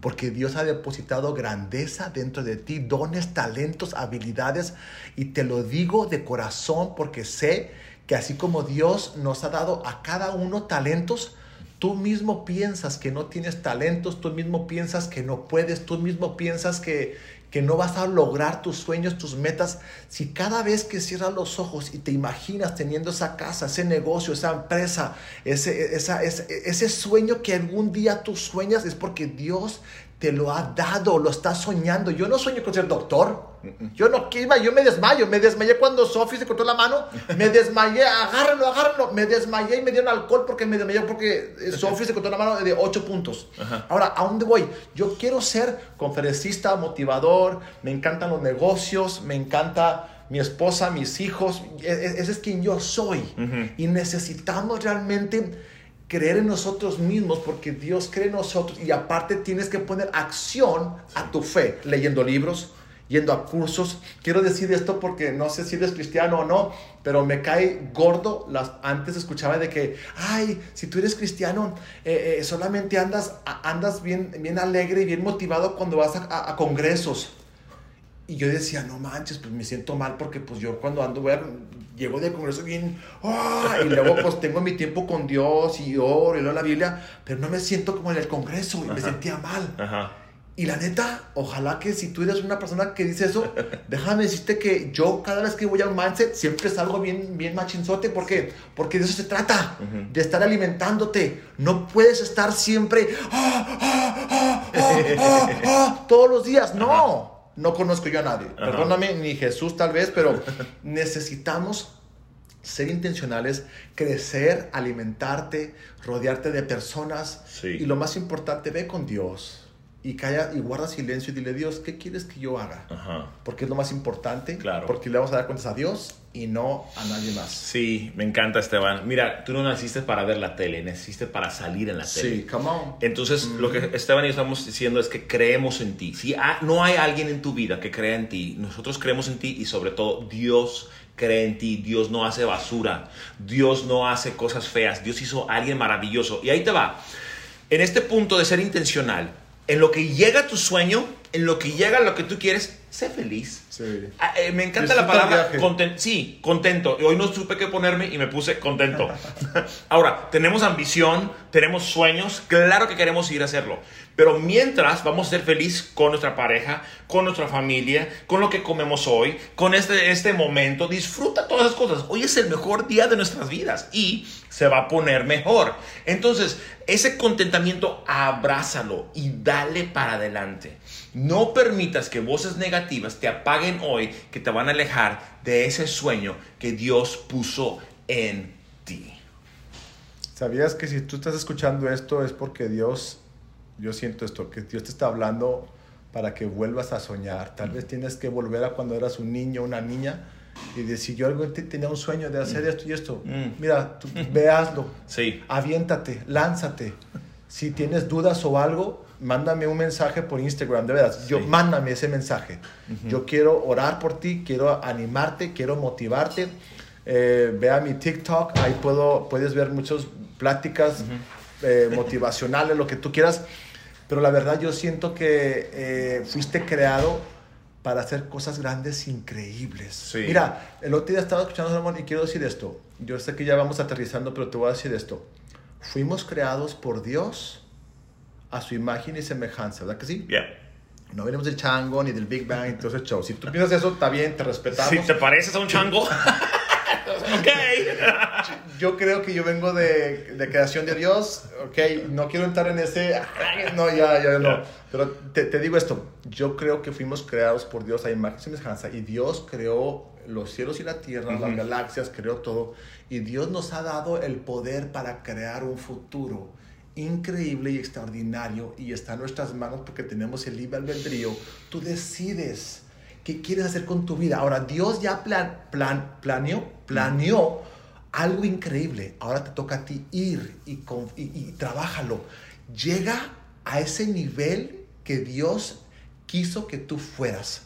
Porque Dios ha depositado grandeza dentro de ti, dones, talentos, habilidades. Y te lo digo de corazón porque sé que así como Dios nos ha dado a cada uno talentos, tú mismo piensas que no tienes talentos, tú mismo piensas que no puedes, tú mismo piensas que, que no vas a lograr tus sueños, tus metas. Si cada vez que cierras los ojos y te imaginas teniendo esa casa, ese negocio, esa empresa, ese, esa, ese, ese sueño que algún día tú sueñas, es porque Dios te lo ha dado, lo estás soñando. Yo no sueño con ser doctor. Yo no quiero, yo me desmayo. Me desmayé cuando Sophie se cortó la mano. Me (laughs) desmayé, agárrenlo, agárrenlo. Me desmayé y me dieron alcohol porque me desmayé porque eh, Sophie se cortó la mano de 8 puntos. Ahora, ¿a dónde voy? Yo quiero ser conferencista, motivador. Me encantan los negocios. Me encanta mi esposa, mis hijos. E- e- Ese es quien yo soy. Y necesitamos realmente creer en nosotros mismos porque Dios cree en nosotros y aparte tienes que poner acción a tu fe, leyendo libros, yendo a cursos. Quiero decir esto porque no sé si eres cristiano o no, pero me cae gordo. Las, antes escuchaba de que, ay, si tú eres cristiano, eh, eh, solamente andas, andas bien, bien alegre y bien motivado cuando vas a- a- a congresos. Y yo decía, no manches, pues me siento mal porque pues yo cuando ando, voy a, llego del congreso bien, ¡ah! y luego pues tengo mi tiempo con Dios y oro y leo la Biblia, pero no me siento como en el congreso y me sentía mal. Ajá. Y la neta, ojalá que si tú eres una persona que dice eso, (laughs) déjame decirte que yo cada vez que voy a un mindset siempre salgo bien, bien machinzote. ¿Por qué? Porque de eso se trata, de estar alimentándote. No puedes estar siempre ah, ah, ah, (laughs) todos los días. No no conozco yo a nadie. Perdóname, ni Jesús tal vez, pero (laughs) necesitamos ser intencionales, crecer, alimentarte, rodearte de personas. Y lo más importante, ve con Dios y calla y guarda silencio y dile, Dios, ¿qué quieres que yo haga? Porque es lo más importante. Claro. Porque le vamos a dar cuentas a Dios y no a nadie más. Sí, me encanta Esteban. Mira, tú no naciste para ver la tele, naciste para salir en la tele. Sí, come on. Entonces, lo que Esteban y yo estamos diciendo es que creemos en ti. Si no hay alguien en tu vida que crea en ti, nosotros creemos en ti y sobre todo Dios cree en ti. Dios no hace basura. Dios no hace cosas feas. Dios hizo a alguien maravilloso. Y ahí te va. En este punto de ser intencional, en lo que llega tu sueño, en lo que llega lo que tú quieres, sé feliz. Ah, eh, me encanta la palabra contento. Sí, contento. Hoy no supe qué ponerme y me puse contento. (laughs) Ahora, tenemos ambición, tenemos sueños, claro que queremos ir a hacerlo. Pero mientras vamos a ser feliz con nuestra pareja, con nuestra familia, con lo que comemos hoy, con este, este momento, disfruta todas esas cosas. Hoy es el mejor día de nuestras vidas y se va a poner mejor. Entonces, ese contentamiento, abrázalo y dale para adelante. No permitas que voces negativas te apaguen hoy, que te van a alejar de ese sueño que Dios puso en ti. ¿Sabías que si tú estás escuchando esto es porque Dios, yo siento esto, que Dios te está hablando para que vuelvas a soñar? Tal vez tienes que volver a cuando eras un niño, una niña y decir, yo algo tenía un sueño de hacer mm. esto y esto, mm. mira, tú, (laughs) veaslo, sí. aviéntate, lánzate. Si tienes dudas o algo, mándame un mensaje por Instagram, de verdad, yo mándame ese mensaje. Yo quiero orar por ti, quiero animarte, quiero motivarte. Eh, ve a mi TikTok, ahí puedo, puedes ver muchas pláticas eh, motivacionales, lo que tú quieras. Pero la verdad yo siento que eh, fuiste creado para hacer cosas grandes increíbles. Mira, el otro día estaba escuchando y quiero decir esto. Yo sé que ya vamos aterrizando, pero te voy a decir esto. Fuimos creados por Dios a su imagen y semejanza, ¿verdad que sí? Yeah. No venimos del chango ni del Big Bang y todo ese show. Si tú piensas eso, está bien, te respetamos. Si te pareces a un chango. (laughs) ok. Yo creo que yo vengo de, de, creación de Dios. Ok, no quiero entrar en ese. No, ya, ya no. Pero te, te, digo esto: yo creo que fuimos creados por Dios a imagen y semejanza. Y Dios creó los cielos y la tierra, las galaxias, creó todo. Y Dios nos ha dado el poder para crear un futuro increíble y extraordinario. Y está en nuestras manos porque tenemos el libre albedrío. Tú decides qué quieres hacer con tu vida. Ahora, Dios ya plan, plan, planeó, planeó algo increíble. Ahora te toca a ti ir y, y, y trabájalo. Llega a ese nivel que Dios quiso que tú fueras.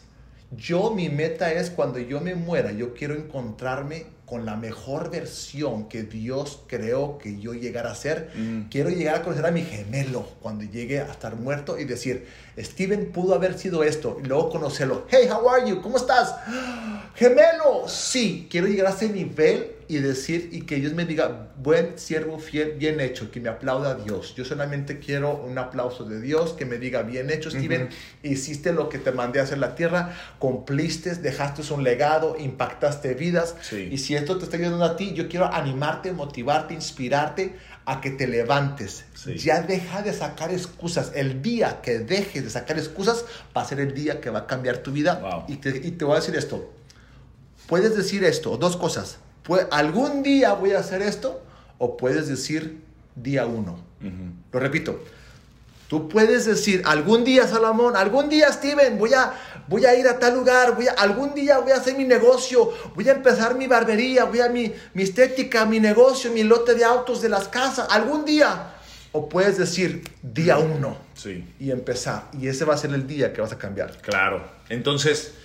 Yo, mi meta es cuando yo me muera, yo quiero encontrarme con la mejor versión que Dios creó que yo llegara a ser. Mm. Quiero llegar a conocer a mi gemelo cuando llegue a estar muerto y decir, Steven pudo haber sido esto. Y luego conocerlo. Hey, how are you? ¿Cómo estás? Gemelo. Sí, quiero llegar a ese nivel y decir y que Dios me diga, buen siervo fiel, bien hecho, que me aplauda a Dios. Yo solamente quiero un aplauso de Dios, que me diga, bien hecho, Steven, hiciste lo que te mandé a hacer la tierra, cumpliste, dejaste un legado, impactaste vidas. Y si esto te está ayudando a ti, yo quiero animarte, motivarte, inspirarte a que te levantes. Ya deja de sacar excusas. El día que dejes de sacar excusas va a ser el día que va a cambiar tu vida. Y, te, y te voy a decir esto. Puedes decir esto, dos cosas algún día voy a hacer esto, o puedes decir día uno. Lo repito. Tú puedes decir, algún día, Salomón, algún día, Steven, voy a, voy a ir a tal lugar, voy a, algún día voy a hacer mi negocio, voy a empezar mi barbería, voy a mi, mi estética, mi negocio, mi lote de autos de las casas, algún día. O puedes decir día uno sí. y empezar. Y ese va a ser el día que vas a cambiar. Claro. Entonces,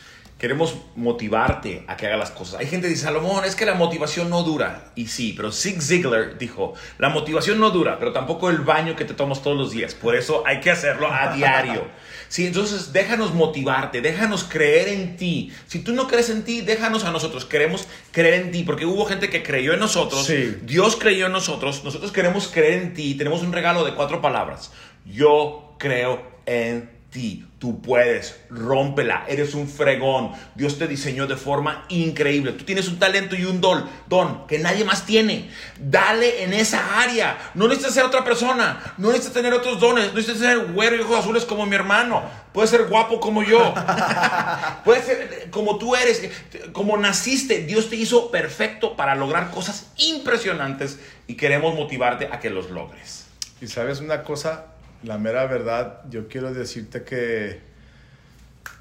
queremos motivarte a que haga las cosas. Hay gente que dice, Salomón, es que la motivación no dura. Y sí, pero Zig Ziglar dijo, la motivación no dura, pero tampoco el baño que te tomas todos los días. Por eso hay que hacerlo a diario. (laughs) Sí, entonces déjanos motivarte, déjanos creer en ti. Si tú no crees en ti, déjanos a nosotros. Queremos creer en ti, porque hubo gente que creyó en nosotros. Sí. Dios creyó en nosotros. Nosotros queremos creer en ti. Tenemos un regalo de cuatro palabras. Yo creo en ti. Tú puedes, rómpela, eres un fregón. Dios te diseñó de forma increíble. Tú tienes un talento y un don, don que nadie más tiene. Dale en esa área. No necesitas ser otra persona. No necesitas tener otros dones. No necesitas ser güero y ojos azules como mi hermano. Puedes ser guapo como yo. (laughs) Puedes ser como tú eres, como naciste. Dios te hizo perfecto para lograr cosas impresionantes y queremos motivarte a que los logres. Y sabes una cosa, la mera verdad, yo quiero decirte que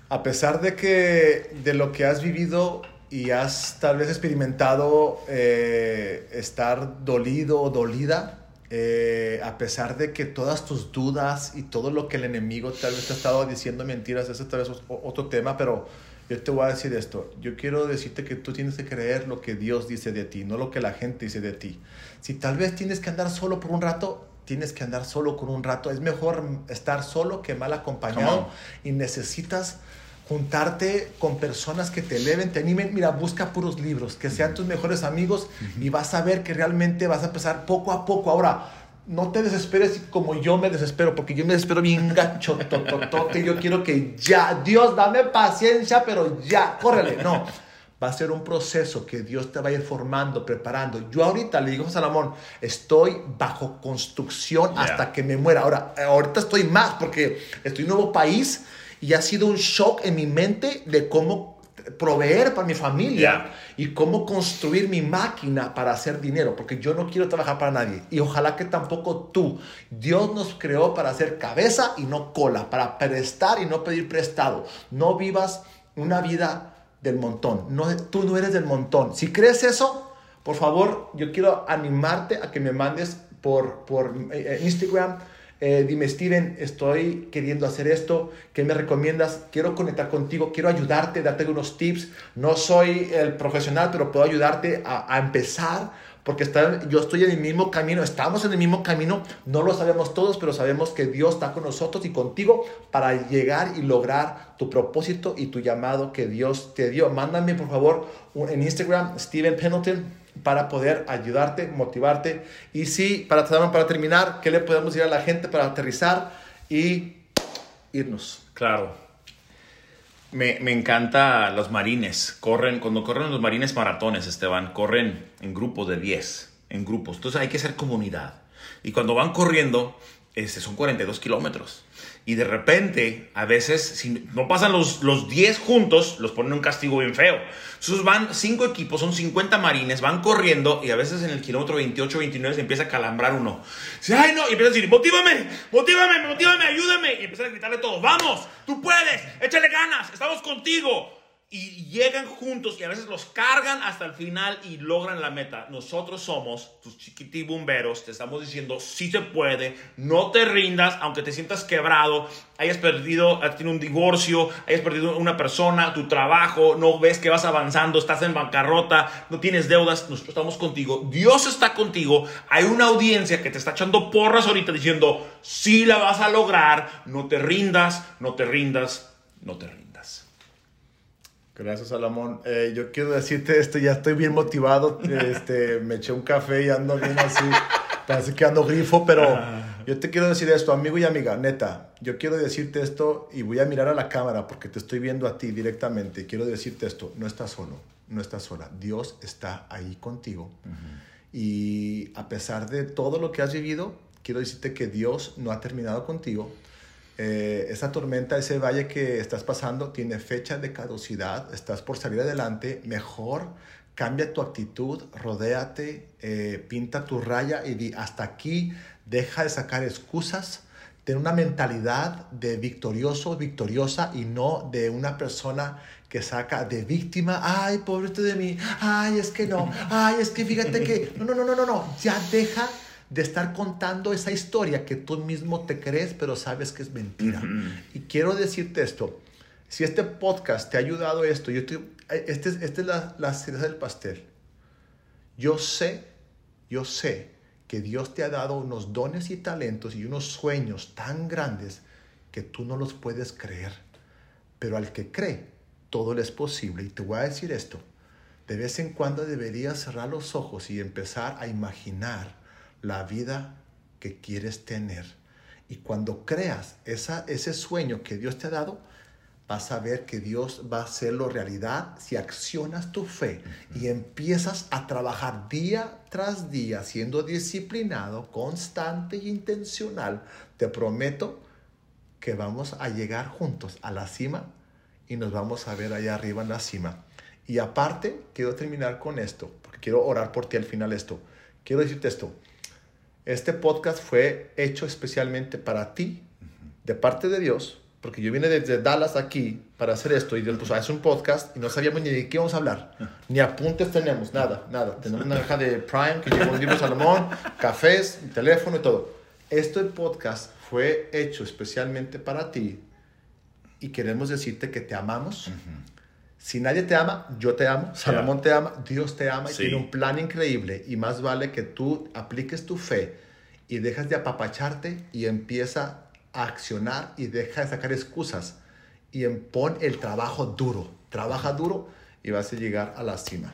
a pesar de que de lo que has vivido y has tal vez experimentado eh, estar dolido o dolida, eh, a pesar de que todas tus dudas y todo lo que el enemigo tal vez te ha estado diciendo mentiras, ese tal vez es otro tema, pero yo te voy a decir esto. Yo quiero decirte que tú tienes que creer lo que Dios dice de ti, no lo que la gente dice de ti. Si tal vez tienes que andar solo por un rato, tienes que andar solo con un rato. Es mejor estar solo que mal acompañado y necesitas juntarte con personas que te eleven, te animen. Mira, busca puros libros, que sean tus mejores amigos y vas a ver que realmente vas a empezar poco a poco. Ahora, no te desesperes como yo me desespero, porque yo me desespero bien gacho, tototote. Yo quiero que ya, Dios, dame paciencia, pero ya, córrele. No va a ser un proceso que Dios te va a ir formando, preparando. Yo ahorita le digo a Salomón, estoy bajo construcción hasta que me muera. Ahora, ahorita estoy más porque estoy en un nuevo país y ha sido un shock en mi mente de cómo proveer para mi familia y cómo construir mi máquina para hacer dinero, porque yo no quiero trabajar para nadie y ojalá que tampoco tú. Dios nos creó para hacer cabeza y no cola, para prestar y no pedir prestado. No vivas una vida del montón. No, tú no eres del montón. Si crees eso, por favor, yo quiero animarte a que me mandes por, por eh, Instagram. Eh, dime, Steven, estoy queriendo hacer esto. ¿Qué me recomiendas? Quiero conectar contigo, quiero ayudarte, darte unos tips. No soy el profesional, pero puedo ayudarte a empezar porque está, yo estoy en el mismo camino, estamos en el mismo camino, no lo sabemos todos, pero sabemos que Dios está con nosotros y contigo para llegar y lograr tu propósito y tu llamado que Dios te dio. Mándame por favor en Instagram, Steven Pendleton, para poder ayudarte, motivarte. Y sí, para, para terminar, ¿qué le podemos decir a la gente para aterrizar y irnos? Claro. Me, me, encanta los marines. Corren, cuando corren los marines maratones, Esteban, corren en grupos de 10, en grupos. Entonces hay que ser comunidad. Y cuando van corriendo, este, son 42 kilómetros. Y de repente, a veces, si no pasan los, los 10 juntos, los ponen un castigo bien feo. Entonces van 5 equipos, son 50 marines, van corriendo y a veces en el kilómetro 28, 29 se empieza a calambrar uno. Dice, ay no, y empieza a decir, motívame, motívame, motívame, ayúdame. Y empieza a gritarle todos, vamos, tú puedes, échale ganas, estamos contigo y llegan juntos y a veces los cargan hasta el final y logran la meta. Nosotros somos tus chiquitibumberos, te estamos diciendo sí se puede, no te rindas, aunque te sientas quebrado, hayas perdido, has tenido un divorcio, hayas perdido una persona, tu trabajo, no ves que vas avanzando, estás en bancarrota, no tienes deudas, nosotros estamos contigo, Dios está contigo, hay una audiencia que te está echando porras ahorita diciendo sí la vas a lograr, no te rindas, no te rindas, no te rindas. Gracias, Salomón. Eh, yo quiero decirte esto, ya estoy bien motivado. Este, (laughs) me eché un café y ando bien así. Parece que ando grifo, pero ah. yo te quiero decir esto, amigo y amiga, neta. Yo quiero decirte esto y voy a mirar a la cámara porque te estoy viendo a ti directamente. Quiero decirte esto, no estás solo, no estás sola. Dios está ahí contigo. Y a pesar de todo lo que has vivido, quiero decirte que Dios no ha terminado contigo eh, esa tormenta, ese valle que estás pasando tiene fecha de caducidad, estás por salir adelante, mejor cambia tu actitud, rodéate, eh, pinta tu raya y di hasta aquí, deja de sacar excusas, ten una mentalidad de victorioso, victoriosa y no de una persona que saca de víctima, ay, pobre de mí, ay, es que no, ay, es que fíjate que, no, no, no, no, no, ya deja de estar contando esa historia que tú mismo te crees, pero sabes que es mentira. Y quiero decirte esto, Si este podcast te ha ayudado esto, yo te, este, esta es la, la cereza del pastel. Yo sé, yo sé que Dios te ha dado unos dones y talentos y unos sueños tan grandes que tú no los puedes creer. Pero al que cree, todo le es posible. Y te voy a decir esto. De vez en cuando deberías cerrar los ojos y empezar a imaginar la vida que quieres tener. Y cuando creas esa, ese sueño que Dios te ha dado, vas a ver que Dios va a hacerlo realidad si accionas tu fe y empiezas a trabajar día tras día, siendo disciplinado, constante y intencional. Te prometo que vamos a llegar juntos a la cima y nos vamos a ver allá arriba en la cima. Y aparte, quiero terminar con esto, porque quiero orar por ti al final esto. Quiero decirte esto. Este podcast fue hecho especialmente para ti, de parte de Dios, porque yo vine desde Dallas aquí para hacer esto y pues, es un podcast y no sabíamos ni de qué vamos a hablar. Ni apuntes tenemos, nada, nada. Tenemos una caja de Prime que lleva un libro Salomón, (laughs) cafés, teléfono y todo. Este podcast fue hecho especialmente para ti y queremos decirte que te amamos. Si nadie te ama, yo te amo, Salomón te ama, Dios te ama y tiene un plan increíble y más vale que tú apliques tu fe y dejas de apapacharte y empieza accionar y deja de sacar excusas y pon el trabajo duro. Trabaja duro y vas a llegar a la cima.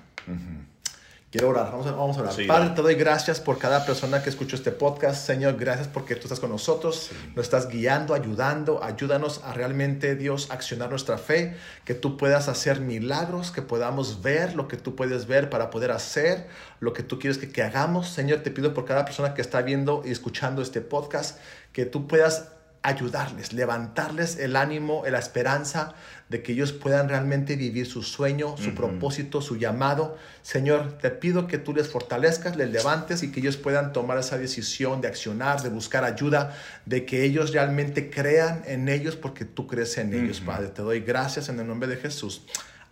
Quiero orar, vamos a, vamos a orar. Padre, te doy gracias por cada persona que escuchó este podcast. Señor, gracias porque tú estás con nosotros, nos estás guiando, ayudando. Ayúdanos a realmente, Dios, accionar nuestra fe, que tú puedas hacer milagros, que podamos ver lo que tú puedes ver para poder hacer lo que tú quieres que, que hagamos. Señor, te pido por cada persona que está viendo y escuchando este podcast, que tú puedas ayudarles, levantarles el ánimo, la esperanza de que ellos puedan realmente vivir su sueño, su propósito, su llamado. Señor, te pido que tú les fortalezcas, les levantes y que ellos puedan tomar esa decisión de accionar, de buscar ayuda, de que ellos realmente crean en ellos porque tú crees en ellos, Padre. Te doy gracias en el nombre de Jesús.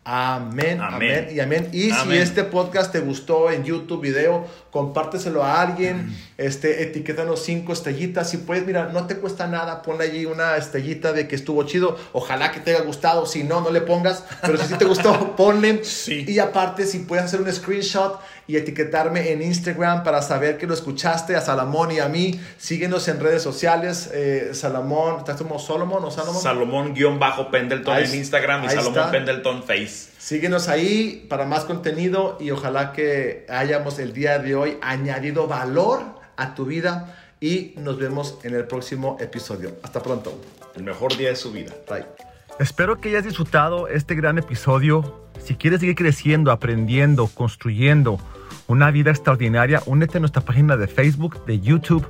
Amén, amén, y amén. Y si este podcast te gustó en YouTube, video, compárteselo a alguien, (clears throat) este, etiquétanos cinco estrellitas. Si puedes, mira, no te cuesta nada, ponle allí una estrellita de que estuvo chido. Ojalá que te haya gustado. Si no, no le pongas, pero si sí te gustó, (laughs) ponle. Y aparte, si puedes hacer un screenshot y etiquetarme en Instagram para saber que lo escuchaste a Salomón y a mí. Síguenos en redes sociales. Eh, Salomón, ¿estás como Solomon o Salomón? Salomón-Pendleton en Instagram y Salomón Pendleton Face. Síguenos ahí para más contenido y ojalá que hayamos el día de hoy añadido valor a tu vida y nos vemos en el próximo episodio. Hasta pronto. El mejor día de su vida. Bye. Espero que hayas disfrutado este gran episodio. Si quieres seguir creciendo, aprendiendo, construyendo una vida extraordinaria, únete a nuestra página de Facebook, de YouTube.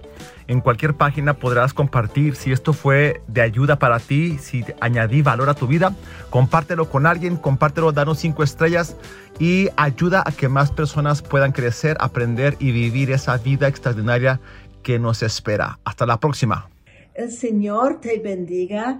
En cualquier página podrás compartir si esto fue de ayuda para ti, si añadí valor a tu vida. Compártelo con alguien, compártelo, danos cinco estrellas y ayuda a que más personas puedan crecer, aprender y vivir esa vida extraordinaria que nos espera. Hasta la próxima. El Señor te bendiga